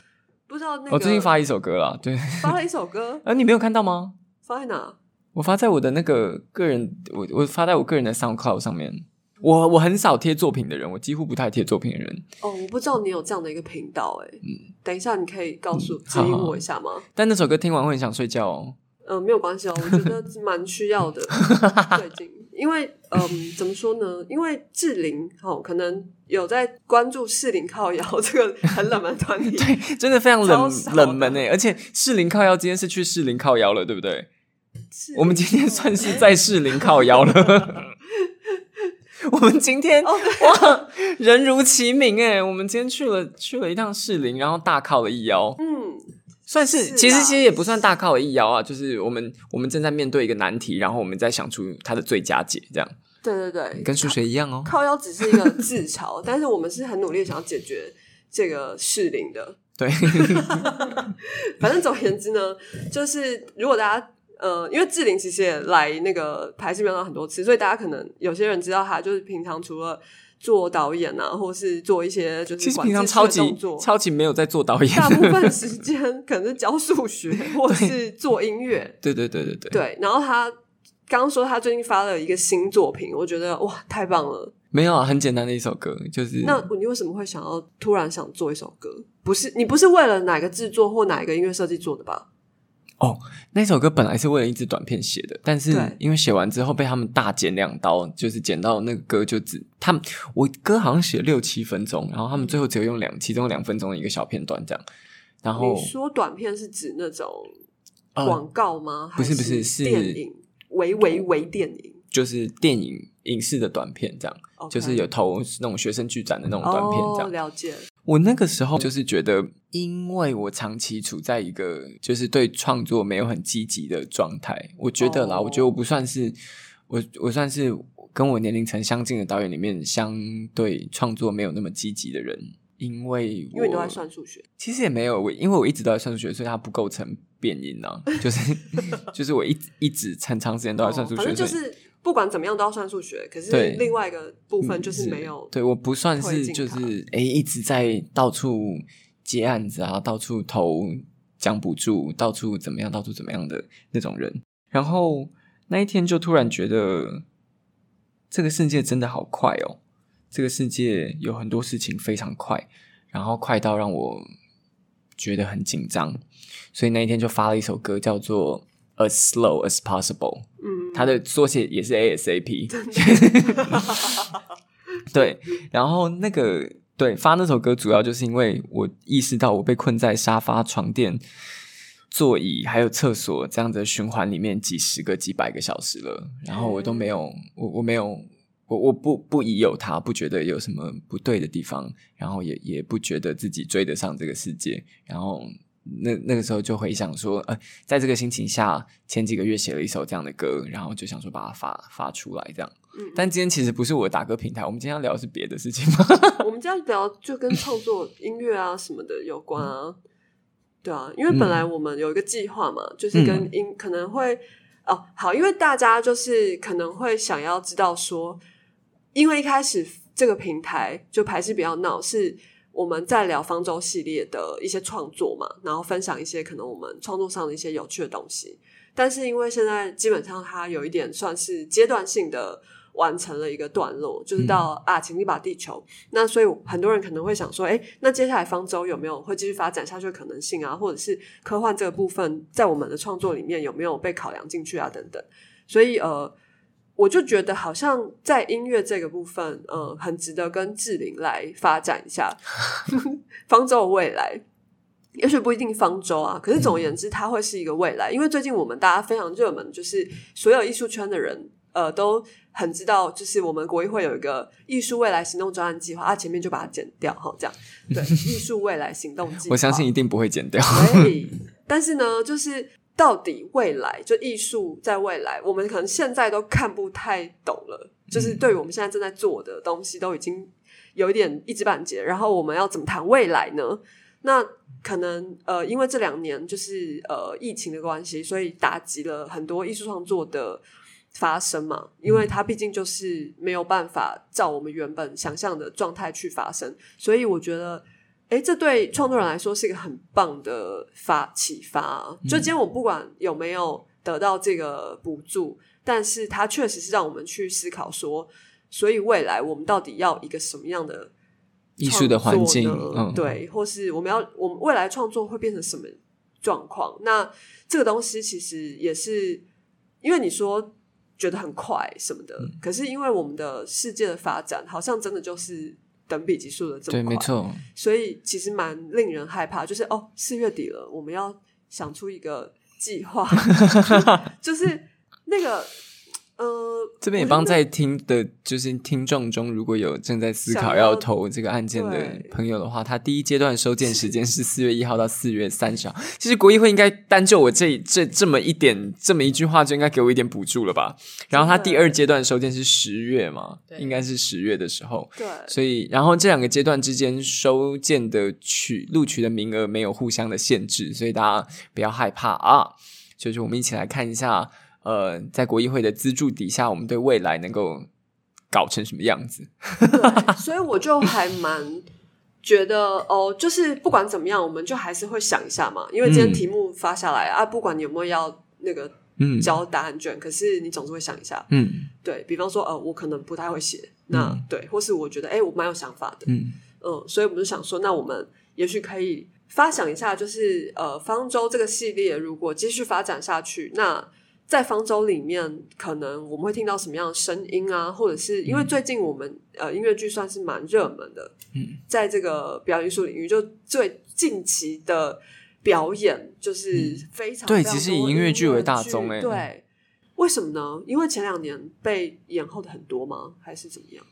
不知道那个我最近发一首歌啦，对，发了一首歌，啊，你没有看到吗？发在哪？我发在我的那个个人，我我发在我个人的 SoundCloud 上面。我我很少贴作品的人，我几乎不太贴作品的人。哦，我不知道你有这样的一个频道，哎，嗯，等一下你可以告诉指引我一下吗？但那首歌听完会很想睡觉哦。呃，没有关系哦，我觉得蛮需要的。最近，因为嗯，怎么说呢？因为志玲哦，可能有在关注士林靠腰 这个很冷门团体，对，真的非常冷冷门诶，而且士林靠腰今天是去士林靠腰了，对不对？我们今天算是在士林靠腰了。我们今天哦哇，人如其名诶，我们今天去了去了一趟士林，然后大靠了一腰。嗯，算是，是其实其实也不算大靠的一摇啊，就是我们我们正在面对一个难题，然后我们再想出它的最佳解，这样对对对，跟数学一样哦。靠腰只是一个自嘲，但是我们是很努力地想要解决这个适龄的。对，反正总而言之呢，就是如果大家呃，因为志玲其实也来那个排戏频道很多次，所以大家可能有些人知道她就是平常除了做导演啊，或是做一些就是其实平常超级超级没有在做导演，大部分 时间可能是教数学 或是做音乐。对对对对对，对，然后他刚刚说他最近发了一个新作品，我觉得哇，太棒了。没有啊，很简单的一首歌，就是那你为什么会想要突然想做一首歌？不是你不是为了哪个制作或哪一个音乐设计做的吧？那首歌本来是为了一支短片写的，但是因为写完之后被他们大剪两刀，就是剪到那个歌就只他们我歌好像写了六七分钟，然后他们最后只有用两其中两分钟的一个小片段这样，然后你说短片是指那种呃广告吗？不是不是是电影，微微微电影。就是电影影视的短片这样就是有投那种学生剧展的那种短片这样。哦、了解。我那个时候就是觉得，因为我长期处在一个就是对创作没有很积极的状态，我觉得啦，哦我觉得我不算是我我算是跟我年龄层相近的导演里面相对创作没有那么积极的人，因为我因为都在算数学，其实也没有，我因为我一直都在算数学，所以它不构成变音啊，就是 就是我一直一直很长时间都在算数学，所以是不管怎么样都要算数学。可是另外一个部分就是没有，对我不算是就是诶一直在到处接案子啊，到处投奖补助，到处怎么样，到处怎么样的那种人。然后那一天就突然觉得，这个世界真的好快哦，这个世界有很多事情非常快，然后快到让我觉得很紧张，所以那一天就发了一首歌，叫做《As Slow as Possible》。嗯，它的缩写也是 ASAP。对，然后那个对发那首歌，主要就是因为我意识到我被困在沙发、床垫、座椅还有厕所这样的循环里面几十个、几百个小时了，然后我都没有，我我没有。我我不不疑有他，不觉得有什么不对的地方，然后也也不觉得自己追得上这个世界，然后那那个时候就回想说，呃，在这个心情下，前几个月写了一首这样的歌，然后就想说把它发发出来，这样。嗯但今天其实不是我的打歌平台，我们今天要聊的是别的事情吗？我们今天聊就跟创作音乐啊什么的有关啊，对啊，因为本来我们有一个计划嘛，就是跟音可能会哦好，因为大家就是可能会想要知道说，因为一开始这个平台就排戏比较闹，是我们在聊方舟系列的一些创作嘛，然后分享一些可能我们创作上的一些有趣的东西，但是因为现在基本上它有一点算是阶段性的。完成了一个段落，就是到、啊，请你把地球。那所以很多人可能会想说，哎，那接下来方舟有没有会继续发展下去的可能性啊？或者是科幻这个部分在我们的创作里面有没有被考量进去啊？等等。所以呃，我就觉得好像在音乐这个部分，嗯，很值得跟志玲来发展一下 方舟的未来。也许不一定方舟啊，可是总而言之，它会是一个未来。因为最近我们大家非常热门，就是所有艺术圈的人，呃，都很知道，就是我们国艺会有一个艺术未来行动专案计划，啊，前面就把它剪掉，哈，这样对，艺术未来行动计划，我相信一定不会剪掉。对，但是呢，就是到底未来就艺术在未来，我们可能现在都看不太懂了。就是对于我们现在正在做的东西，都已经有一点一知半解。然后我们要怎么谈未来呢？那可能呃，因为这两年就是呃疫情的关系，所以打击了很多艺术创作的发生嘛。因为它毕竟就是没有办法照我们原本想象的状态去发生，所以我觉得，哎，这对创作人来说是一个很棒的发启发。就今天我不管有没有得到这个补助，但是它确实是让我们去思考说，所以未来我们到底要一个什么样的。艺术的环境，嗯，对，或是我们要我们未来创作会变成什么状况？那这个东西其实也是因为你说觉得很快什么的，可是因为我们的世界的发展好像真的就是等比级数的这么快，没错，所以其实蛮令人害怕。就是哦，四月底了，我们要想出一个计划，就是那个。呃，这边也帮在听的，就是听众中，如果有正在思考要投这个案件的朋友的话，他第一阶段收件时间是四月一号到四月三十号。其实国议会应该单就我这这这么一点这么一句话，就应该给我一点补助了吧？然后他第二阶段收件是十月嘛，应该是十月的时候。对，所以然后这两个阶段之间收件的取录取的名额没有互相的限制，所以大家不要害怕啊！就是我们一起来看一下。呃，在国议会的资助底下，我们对未来能够搞成什么样子？对，所以我就还蛮觉得哦，就是不管怎么样，我们就还是会想一下嘛。因为今天题目发下来啊，不管你有没有要那个交答案卷，可是你总是会想一下。嗯，对比方说，呃，我可能不太会写，那对，或是我觉得，哎，我蛮有想法的。嗯嗯，所以我们就想说，那我们也许可以发想一下，就是呃，方舟这个系列如果继续发展下去，那在方舟里面，可能我们会听到什么样的声音啊？或者是因为最近我们呃音乐剧算是蛮热门的，嗯，在这个表演艺术领域，就最近期的表演就是非常对，其实以音乐剧为大宗，哎，对，为什么呢？因为前两年被延后的很多吗？还是怎么样？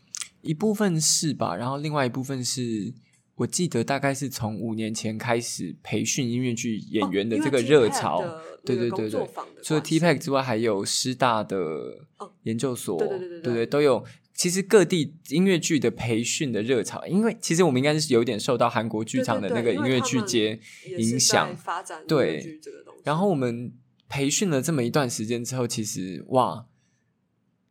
一部分是吧，然后另外一部分是。我记得大概是从五年前开始培训音乐剧演员的这个热潮，对对对对。除了 T Pack 之外，还有师大的研究所，对对对对对，都有。其实各地音乐剧的培训的热潮，因为其实我们应该是有点受到韩国剧场的那个音乐剧节影响，发展对然后我们培训了这么一段时间之后，其实哇。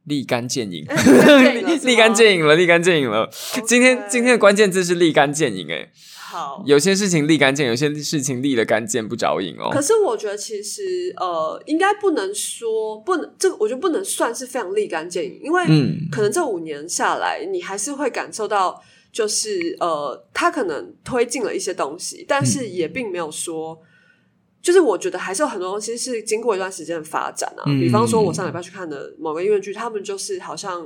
立竿见影，立竿见影了，立竿见影了。今天今天的关键字是立竿见影，哎，好，有些事情立竿见，有些事情立了竿见不着影哦。可是我觉得其实呃，应该不能说不能，这个我觉得不能算是非常立竿见影，因为可能这五年下来，你还是会感受到，就是呃，他可能推进了一些东西，但是也并没有说。就是我觉得还是有很多东西是经过一段时间的发展啊，比方说我上礼拜去看的某个音乐剧，他们就是好像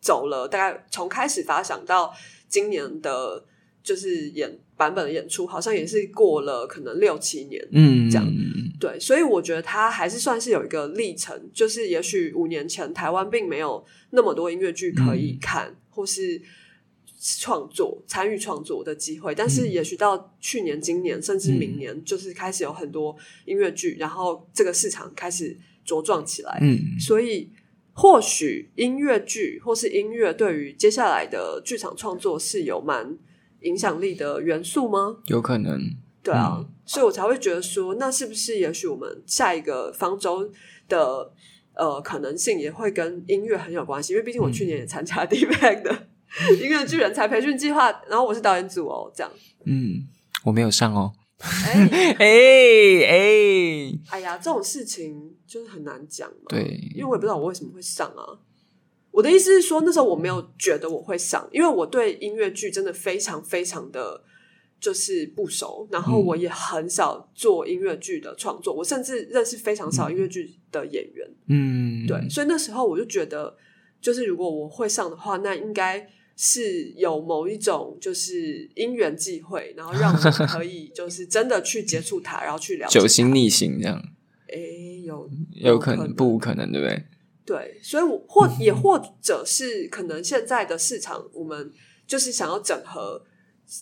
走了大概从开始发想到今年的，就是演版本的演出，好像也是过了可能六七年，嗯，这样对，所以我觉得它还是算是有一个历程，就是也许五年前台湾并没有那么多音乐剧可以看，或是。创作参与创作的机会，但是也许到去年、今年甚至明年，就是开始有很多音乐剧，然后这个市场开始茁壮起来。嗯，所以或许音乐剧或是音乐对于接下来的剧场创作是有蛮影响力的元素吗？有可能，对啊，所以我才会觉得说，那是不是也许我们下一个方舟的呃可能性也会跟音乐很有关系？因为毕竟我去年也参加 D Back 的。音乐剧人才培训计划，然后我是导演组哦，这样。嗯，我没有上哦。哎 哎哎！哎呀，这种事情就是很难讲嘛。对，因为我也不知道我为什么会上啊。我的意思是说，那时候我没有觉得我会上，因为我对音乐剧真的非常非常的就是不熟，然后我也很少做音乐剧的创作，我甚至认识非常少音乐剧的演员。嗯，对，所以那时候我就觉得，就是如果我会上的话，那应该。是有某一种就是因缘际会，然后让我可以就是真的去接触他，然后去了解。九星逆行这样？哎，有有可能，不可能，对不对？对，所以我或也或者是可能现在的市场，我们就是想要整合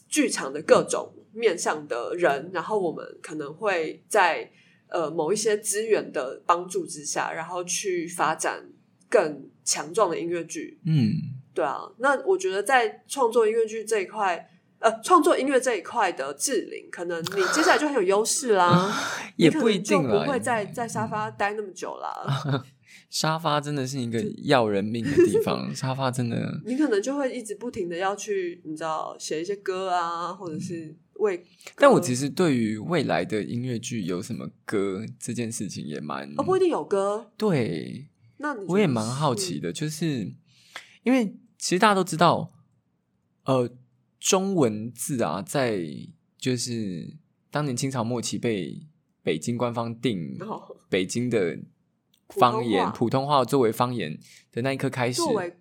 剧场的各种面向的人，然后我们可能会在呃某一些资源的帮助之下，然后去发展更强壮的音乐剧。嗯。对啊，那我觉得在创作音乐剧这一块，呃创作音乐这一块的志玲，可能你接下来就很有优势啦，也不一定啦就不会在在沙发待那么久啦。沙发真的是一个要人命的地方，沙发真的你可能就会一直不停的要去，你知道写一些歌啊，或者是为。但我其实对于未来的音乐剧有什么歌这件事情也蛮哦不一定有歌，对，那我也蛮好奇的。的，就是因为其实大家都知道，呃，中文字啊，在就是当年清朝末期被北京官方定哦北京的方言话普通话作为方言的那一刻开始，作为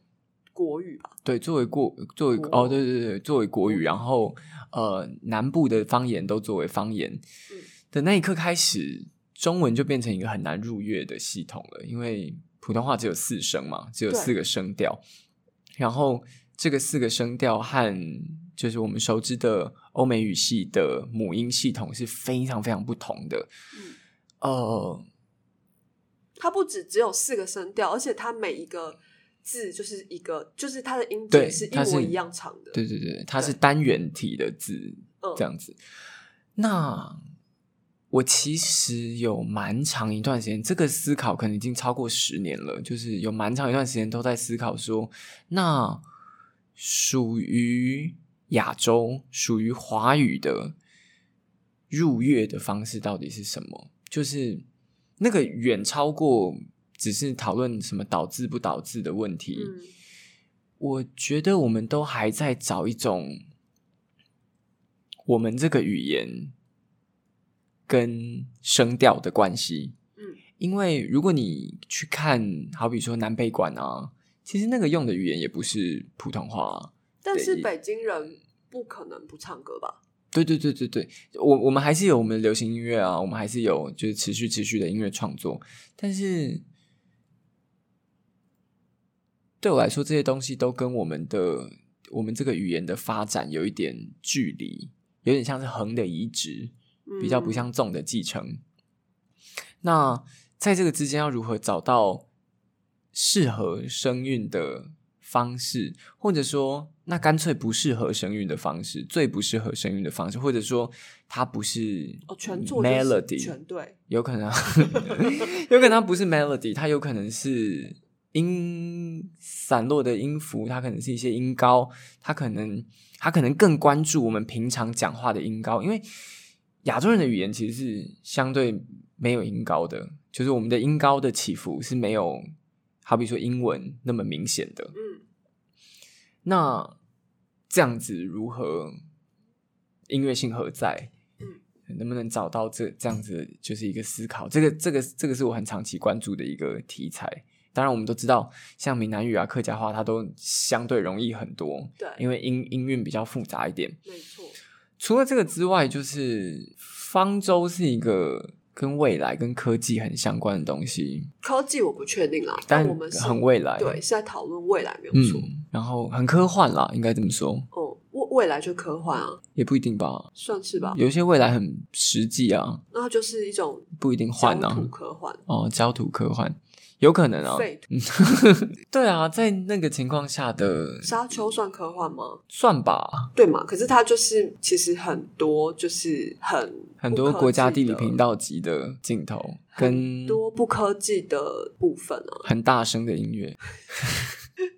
国语吧，对，作为过作为国哦，对对对，作为国语，然后呃，南部的方言都作为方言嗯。的那一刻开始，中文就变成一个很难入乐的系统了，因为普通话只有四声嘛，只有四个声调，然后这个四个声调和就是我们熟知的欧美语系的母音系统是非常非常不同的，嗯，呃，它不止只有四个声调，而且它每一个字就是一个，就是它的音对节是一模一样长的。对对对，它是对单元体的字，嗯这样子。那我其实有蛮长一段时间，这个思考可能已经超过十年了，就是有蛮长一段时间都在思考说，那属于亚洲、属于华语的入乐的方式到底是什么？就是那个远超过只是讨论什么导致不导致的问题。嗯我觉得我们都还在找一种我们这个语言跟声调的关系。嗯，因为如果你去看，好比说南北管啊，其实那个用的语言也不是普通话、啊。但是北京人不可能不唱歌吧？对对对对对，我我们还是有我们的流行音乐啊，我们还是有就是持续持续的音乐创作，但是对我来说，这些东西都跟我们的我们这个语言的发展有一点距离，有点像是横的移植，比较不嗯。像重的继承。那在这个之间要如何找到适合生育的方式，或者说那干脆不适合生育的方式，最不适合生育的方式，或者说它不是哦，全 melody，全对，有可能，有可能它不是 melody，它有可能是音散落的音符，它可能是一些音高，它可能它可能更关注我们平常讲话的音高，因为亚洲人的语言其实是相对没有音高的，就是我们的音高的起伏是没有，好比说英文那么明显的。嗯，那这样子如何音乐性何在？嗯，能不能找到这这样子就是一个思考？这个这个这个是我很长期关注的一个题材。当然，我们都知道，像闽南语啊、客家话，它都相对容易很多，对，因为音音韵比较复杂一点。没错，除了这个之外，就是方舟是一个跟未来、跟科技很相关的东西，科技我不确定啦，但我们是很未来，对是在讨论未来没有错。嗯，然后很科幻啦，应该这么说，哦，未未来就科幻啊，也不一定吧。算是吧。有一些未来很实际啊，那它就是一种不一定幻啊土。科幻，哦，焦土科幻有可能啊。对啊，在那个情况下的沙丘算科幻吗？算吧，对嘛？可是它就是其实很多就是很很多国家地理频道级的镜头很跟多不科技的部分啊。很大声的音乐，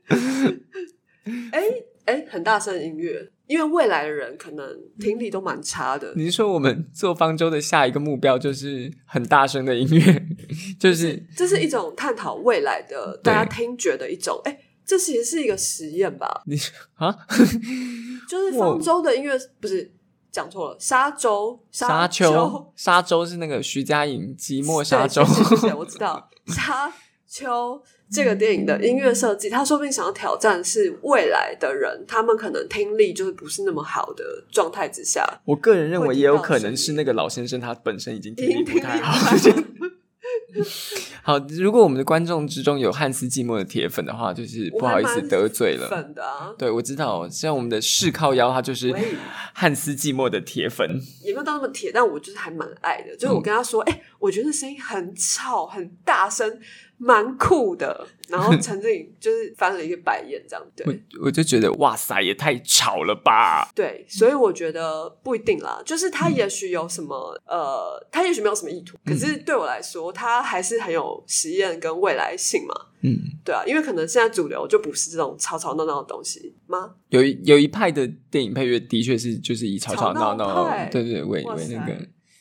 哎哎，很大声的音乐，因为未来的人可能听力都蛮差的。你是说我们做方舟的下一个目标就是很大声的音乐，就是这是一种探讨未来的大家听觉的一种。哎，这其实是一个实验吧？你啊 就是方舟的音乐不是讲错了，沙洲沙丘丘沙洲是那个徐佳莹寂寞沙洲我知道 沙丘这个电影的音乐设计，他说不定想要挑战是未来的人，他们可能听力就是不是那么好的状态之下，我个人认为也有可能是那个老先生他本身已经听力听听力不太 好。好。如果我们的观众之中有汉斯季默的铁粉的话，就是不好意思得罪了。粉的啊，对，我知道，像我们的试靠腰，他就是汉斯季默的铁粉。也没有到那么铁，但我就是还蛮爱的。就是我跟他说，哎、我觉得声音很吵，很大声，蛮酷的。然后陈志颖就是 翻了一个白眼，这样对我我就觉得哇塞，也太吵了吧！对，所以我觉得不一定啦，就是他也许有什么、呃，他也许没有什么意图，可是对我来说，他还是很有实验跟未来性嘛。嗯，对啊，因为可能现在主流就不是这种吵吵闹闹的东西吗？有一有一派的电影配乐的确是就是以吵吵闹闹对对为为那个，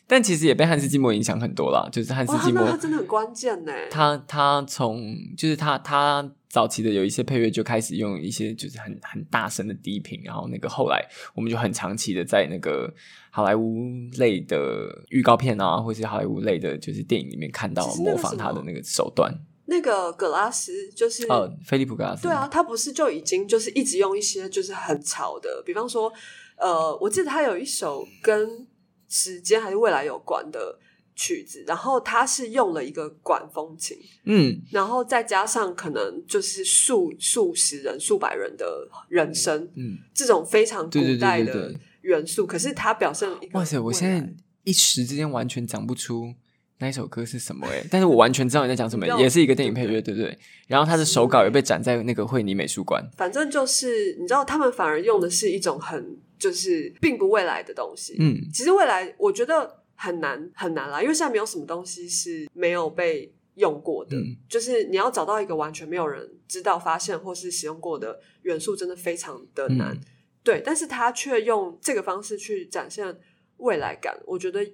但其实也被汉斯季默影响很多啦。就是汉斯哇，季默他真的很关键呢。他他从就是他他早期的有一些配乐就开始用一些就是很很大声的低频，然后那个后来我们就很长期的在那个好莱坞类的预告片啊，或是好莱坞类的就是电影里面看到模仿他的那个手段。那个格拉斯就是哦，菲利普格拉斯，对啊，他不是就已经就是一直用一些就是很吵的，比方说，呃，我记得他有一首跟时间还是未来有关的曲子，然后他是用了一个管风琴，嗯然后再加上可能就是数数十人、数百人的人声，嗯，这种非常古代的对对对。元素，可是他表现了一个哇塞！我现在一时之间完全讲不出那一首歌是什么哎，但是我完全知道你在讲什么 也是一个电影配乐，对不对？然后他的手稿也被展在那个惠尼美术馆。反正就是你知道，他们反而用的是一种很就是并不未来的东西，嗯其实未来我觉得很难很难啦，因为现在没有什么东西是没有被用过的，嗯就是你要找到一个完全没有人知道、发现或是使用过的元素，真的非常的难。嗯对，但是他却用这个方式去展现未来感，我觉得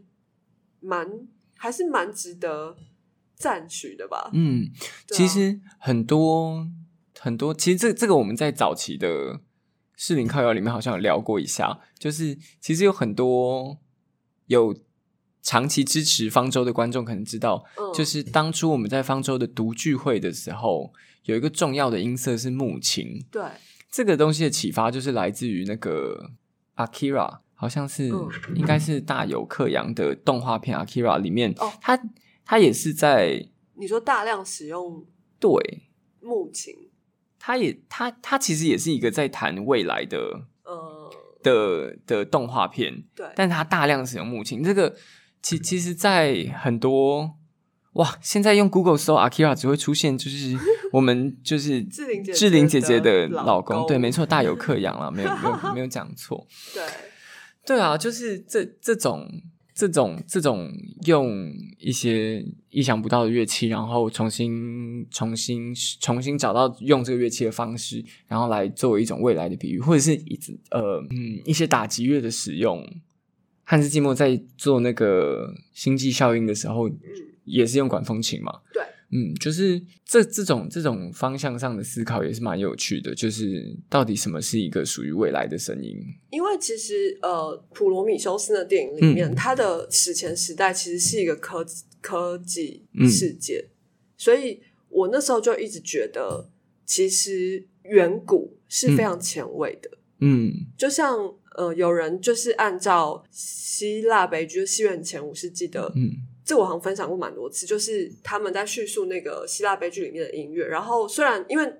蛮还是蛮值得赞许的吧。嗯，啊其实很多很多，其实这这个我们在早期的士林靠谣里面好像有聊过一下，就是其实有很多有长期支持方舟的观众可能知道，嗯。就是当初我们在方舟的读聚会的时候，有一个重要的音色是木琴，对，这个东西的启发就是来自于那个 Akira，好像是、嗯。应该是大有克洋的动画片 Akira 里面，哦。他他也是在你说大量使用对，木琴，他也他他其实也是一个在谈未来的呃，的的动画片，对，但他大量使用木琴，这个其其实，在很多哇，现在用 Google 搜 Akira 只会出现就是我们就是志玲姐姐志玲姐姐的的老公，对，没错，大有克洋了，没有没有 没有讲错，对，对啊，就是这这种这种这种用一些意想不到的乐器，然后重新重新重新找到用这个乐器的方式，然后来作为一种未来的比喻，或者是一直呃嗯一些打击乐的使用。汉斯季默在做那个星际效应的时候，嗯，也是用管风琴嘛。对，嗯，就是这这种这种方向上的思考也是蛮有趣的，就是到底什么是一个属于未来的声音？因为其实呃，普罗米修斯的电影里嗯面，它的史前时代其实是一个科科技嗯。世界，所以我那时候就一直觉得，其实远古是非常前卫的，嗯。就像呃，有人就是按照希腊悲剧，就是西元前五世纪的嗯这我好像分享过蛮多次，就是他们在叙述那个希腊悲剧里面的音乐。然后虽然因为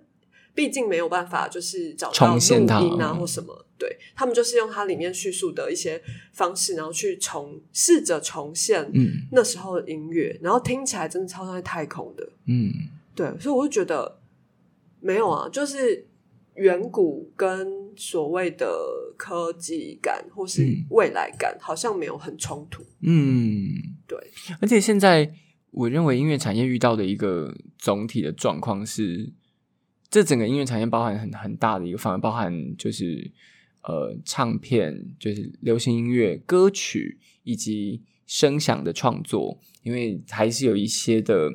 毕竟没有办法就是找到录音啊嗯或什么，对他们就是用它里面叙述的一些方式，然后去重试着重现嗯那时候的音乐，然后听起来真的超像在太空的。嗯对，所以我就觉得没有啊，就是远古跟所谓的科技感或是嗯未来感好像没有很冲突。嗯，对，而且现在我认为音乐产业遇到的一个总体的状况是，这整个音乐产业包含很很大的一个范围，包含就是呃唱片，就是流行音乐、歌曲以及声响的创作，因为还是有一些的。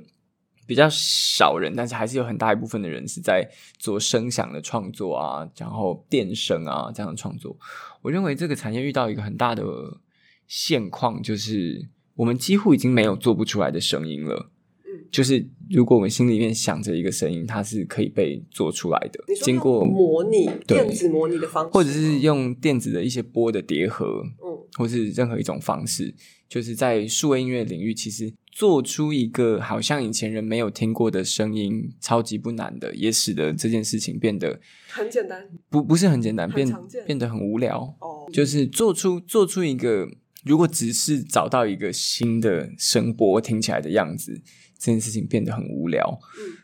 比较少人，但是还是有很大一部分的人是在做声响的创作啊，然后电声啊这样的创作。我认为这个产业遇到一个很大的现况，就是我们几乎已经没有做不出来的声音了。嗯，就是如果我们心里面想着一个声音，它是可以被做出来的。经过模拟对。电子模拟的方式，或者是用电子的一些波的叠合，嗯。或是任何一种方式，就是在数位音乐领域，其实做出一个好像以前人没有听过的声音，超级不难的，也使得这件事情变得很简单。不不是很简单，变变得很无聊。哦。就是做出做出一个如果只是找到一个新的声波听起来的样子，这件事情变得很无聊。嗯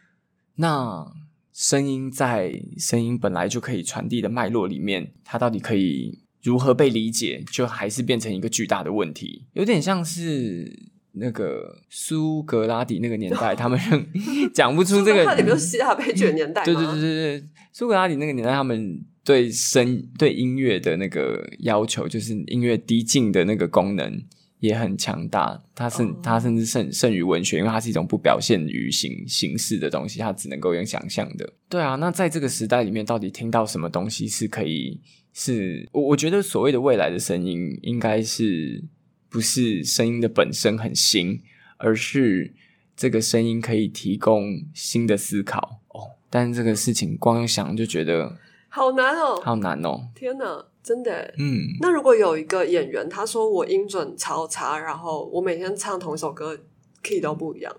那声音在声音本来就可以传递的脉络里面，它到底可以如何被理解，就还是变成一个巨大的问题，有点像是。那个苏格拉底那个年代，他们 讲不出这个，他不是希腊悲剧的年代吗？对对对对对，苏格拉底那个年代，他们对声对音乐的那个要求，就是音乐低进的那个功能也很强大。它甚哦它甚至胜胜于文学，因为它是一种不表现于形形式的东西，它只能够用想象的。对啊，那在这个时代里面，到底听到什么东西是可以？是我我觉得所谓的未来的声音，应该是不是声音的本身很新，而是这个声音可以提供新的思考哦。但是这个事情光想就觉得好难哦！好难哦。天哪，真的。嗯，那如果有一个演员，他说我音准超差，然后我每天唱同一首歌，key 都不一样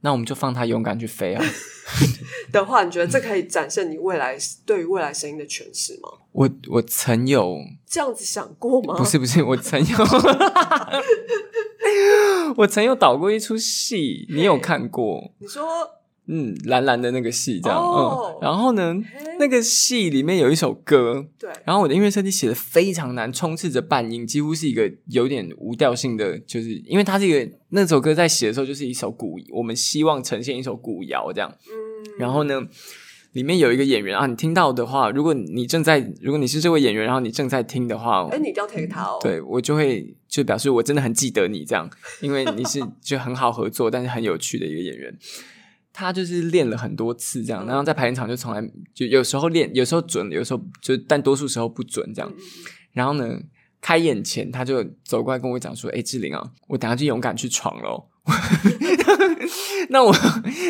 那我们就放他勇敢去飞啊！的话，你觉得这可以展现你未来对于未来声音的诠释吗？我我曾有这样子想过吗？不是不是，我曾有 我曾有导过一出戏，你有看过？你说嗯，蓝蓝的那个戏这样，哦嗯，然后呢，那个戏里面有一首歌，对，然后我的音乐设计写的非常难，充斥着半音，几乎是一个有点无调性的，就是因为它是一个那首歌在写的时候就是一首古，我们希望呈现一首古谣这样。嗯，然后呢，里面有一个演员啊，你听到的话，如果你正在，如果你是这位演员，然后你正在听的话，哎，你一定要 take 他哦。，对我就会就表示我真的很记得你这样，因为你是 就很好合作，但是很有趣的一个演员。他就是练了很多次这样，然后在排练场就从来就有时候练，有时候准，有时候就但多数时候不准这样。然后呢，开演前他就走过来跟我讲说：“哎，志玲啊，我等下就勇敢去闯喽。”那我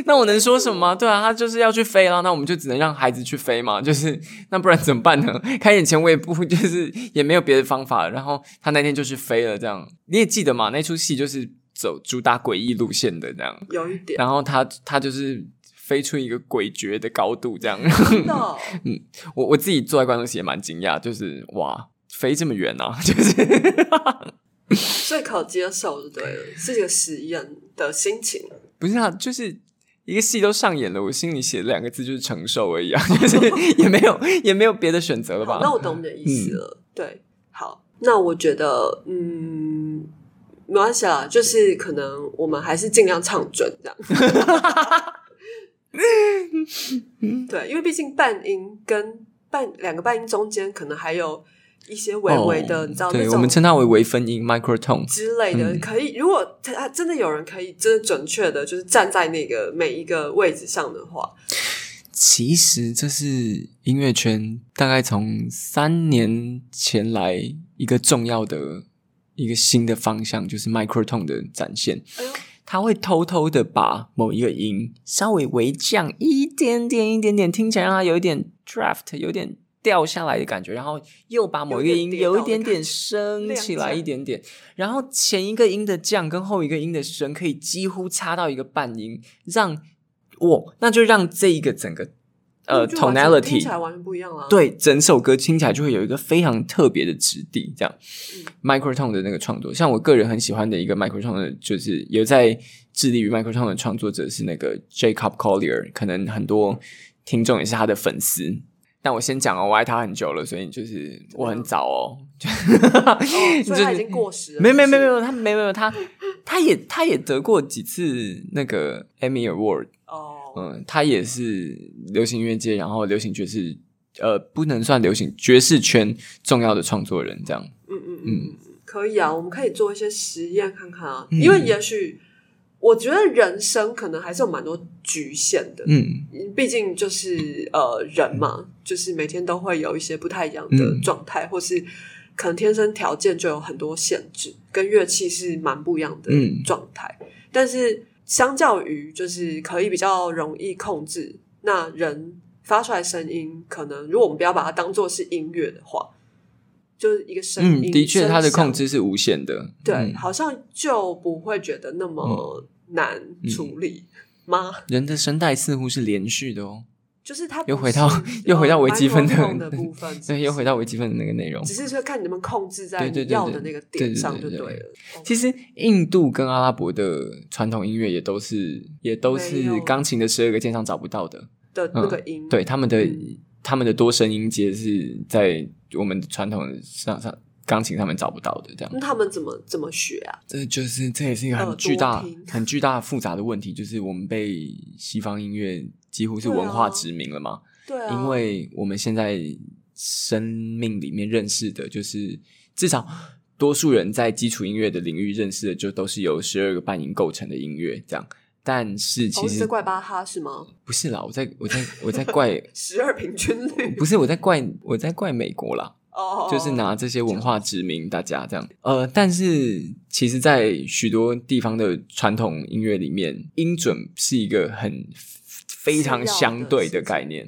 那我能说什么吗？对啊，他就是要去飞了，那我们就只能让孩子去飞嘛。就是那不然怎么办呢？开演前我也不就是也没有别的方法。然后他那天就去飞了，这样你也记得嘛？那出戏就是走主打诡异路线的这样。有一点然后他他就是飞出一个诡谲的高度，这样。真的哦 我我自己坐在观众席也蛮惊讶，就是哇，飞这么远啊，就是。所以可接受就对了，是一个实验的心情。不是啊，就是一个戏都上演了，我心里写的两个字就是承受而已啊，就是也没有也没有别的选择了吧？好，那我懂你的意思了。对，好，那我觉得，嗯，没关系啦，就是可能我们还是尽量唱准这样。对，因为毕竟半音跟半两个半音中间，可能还有一些微微的，哦你知道那种对我们称它为微分音 （microtone）。之类的，嗯可以。如果他真的有人可以真的准确的，就是站在那个每一个位置上的话，其实这是音乐圈大概从三年前来一个重要的一个新的方向，就是 microtone 的展现。他会偷偷的把某一个音稍微微降一点点、一点点，听起来让它有一点 draft，有点掉下来的感觉，然后又把某一个音有一点点升起来一点点，然后前一个音的降跟后一个音的升可以几乎差到一个半音，让我那就让这一个整个呃就完全听起 tonality 来完全不一样啊。，对，整首歌听起来就会有一个非常特别的质地，这样。嗯 microtone 的那个创作，像我个人很喜欢的一个 microtone 的，就是有在致力于 microtone 的创作者是那个 Jacob Collier，可能很多听众也是他的粉丝。但我先讲哦，我爱他很久了，所以就是我很早哦，哦，所以他已经过时了。没没没没有他没没有他他也他也得过几次那个 Emmy Award，哦，嗯，他也是流行音乐界，然后流行爵士，呃，不能算流行爵士圈重要的创作人，这样。嗯嗯嗯嗯，可以啊，我们可以做一些实验看看啊，嗯因为也许我觉得人生可能还是有蛮多局限的，嗯毕竟就是呃人嘛，就是每天都会有一些不太一样的嗯状态，或是可能天生条件就有很多限制，跟乐器是蛮不一样的嗯状态。但是相较于就是可以比较容易控制，那人发出来声音，可能如果我们不要把它当做是音乐的话，就是一个声嗯，音，的确，它的控制是无限的。对，嗯好像就不会觉得那么难处理吗？人的声带似乎是连续的哦。就是它不又回到 又回到呃微积分的部分，对，又回到微积分的那个内容。只是说看你能不能控制在要的那个点上就对对了。哦其实印度跟阿拉伯的传统音乐也都是也都是钢琴的十二个键上找不到的。的那个音，对，他们的、嗯他们的多声音阶是在我们传统的上上钢琴上面找不到的，这样。那他们怎么怎么学啊？这就是这也是一个很巨大、很巨大复杂的问题，就是我们被西方音乐几乎是文化殖民了嘛。对啊，因为我们现在生命里面认识的，就是至少多数人在基础音乐的领域认识的，就都是由十二个半音构成的音乐这样。但是哦，其实怪巴哈是吗？不是啦，我在我在 我在怪，十二平均律不是我在怪我在怪美国啦。哦，就是拿这些文化殖民大家这样。呃，但是其实，在许多地方的传统音乐里面，音准是一个很非常相对的概念。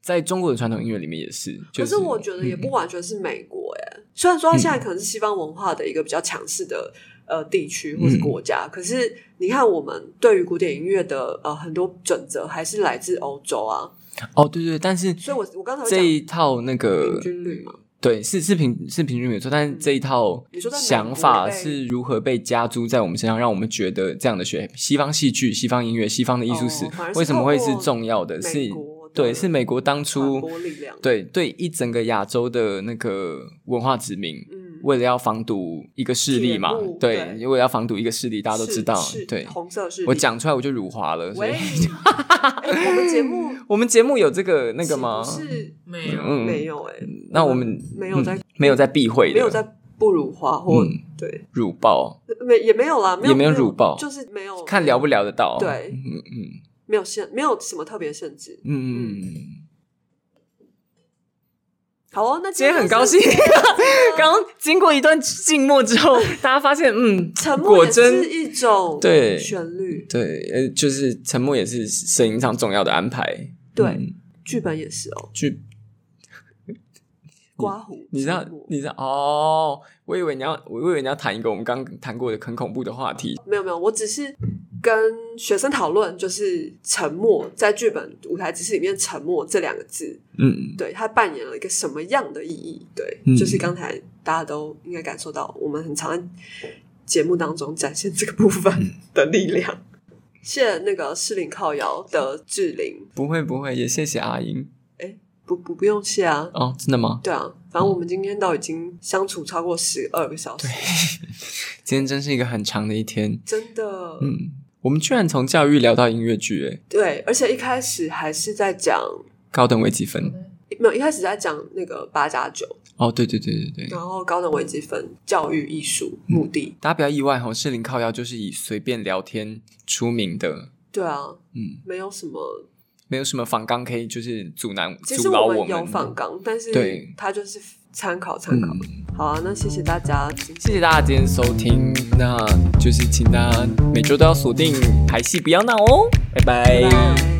在中国的传统音乐里面也是。就可是我觉得也不完全是美国耶，虽然说它现在可能是西方文化的一个比较强势的呃地区或是国家，可是你看我们对于古典音乐的呃很多准则还是来自欧洲啊，哦，对对，但是所以我我刚才这一套那个平均率嘛，对，是是平是平均没错，但是这一套想法是如何被加诸在我们身上，让我们觉得这样的学西方戏剧、西方音乐、西方的艺术史、为什么会是重要的？是对，是美国当初对对一整个亚洲的那个文化殖民，嗯，为了要防堵一个势力嘛对，因为了要防堵一个势力，大家都知道对。红色是我讲出来我就辱华了，所以喂，哎我们节目我们节目有这个那个吗？是没有，嗯没有哎，那我们没有在嗯没有在避讳的，没有在不辱华或嗯。对。辱爆，没也没有啦，没有也没有辱报就是没有看聊不聊得到。对。嗯嗯。没有限，没有什么特别限制。嗯嗯。嗯。好哦，那今天很高就是兴，刚刚经过一段静默之后，大家发现，嗯，沉默也是一种对旋律，对，呃，就是沉默也是声音上重要的安排。对嗯剧本也是哦。剧 刮胡，你知道，你知道哦，我以为你要，我以为你要谈一个我们刚谈过的很恐怖的话题。没有没有，我只是跟学生讨论，就是沉默在剧本舞台知识里面，沉默这两个字，嗯，对它扮演了一个什么样的意义？对，嗯。就是刚才大家都应该感受到，我们很常在节目当中展现这个部分嗯。的力量。谢谢那个适龄靠摇的志玲，不会不会，也谢谢阿英。不不不用谢啊，哦，真的吗？对啊，反正我们今天都已经相处超过十二个小时，今天真是一个很长的一天。真的，嗯，我们居然从教育聊到音乐剧，诶，对，而且一开始还是在讲，高等微积分。没有一开始在讲那个八加九，哦，对对对对对，然后高等微积分、教育、艺术目的，大家不要意外哈，适龄靠腰就是以随便聊天出名的，对啊，嗯，没有什么。没有什么仿纲可以就是阻拦其实阻挠们们。有仿纲，但是对他就是参考参考。嗯。好啊，那谢谢大家谢谢大家今天收听，那就是请大家每周都要锁定排戏不要闹哦，拜拜。拜拜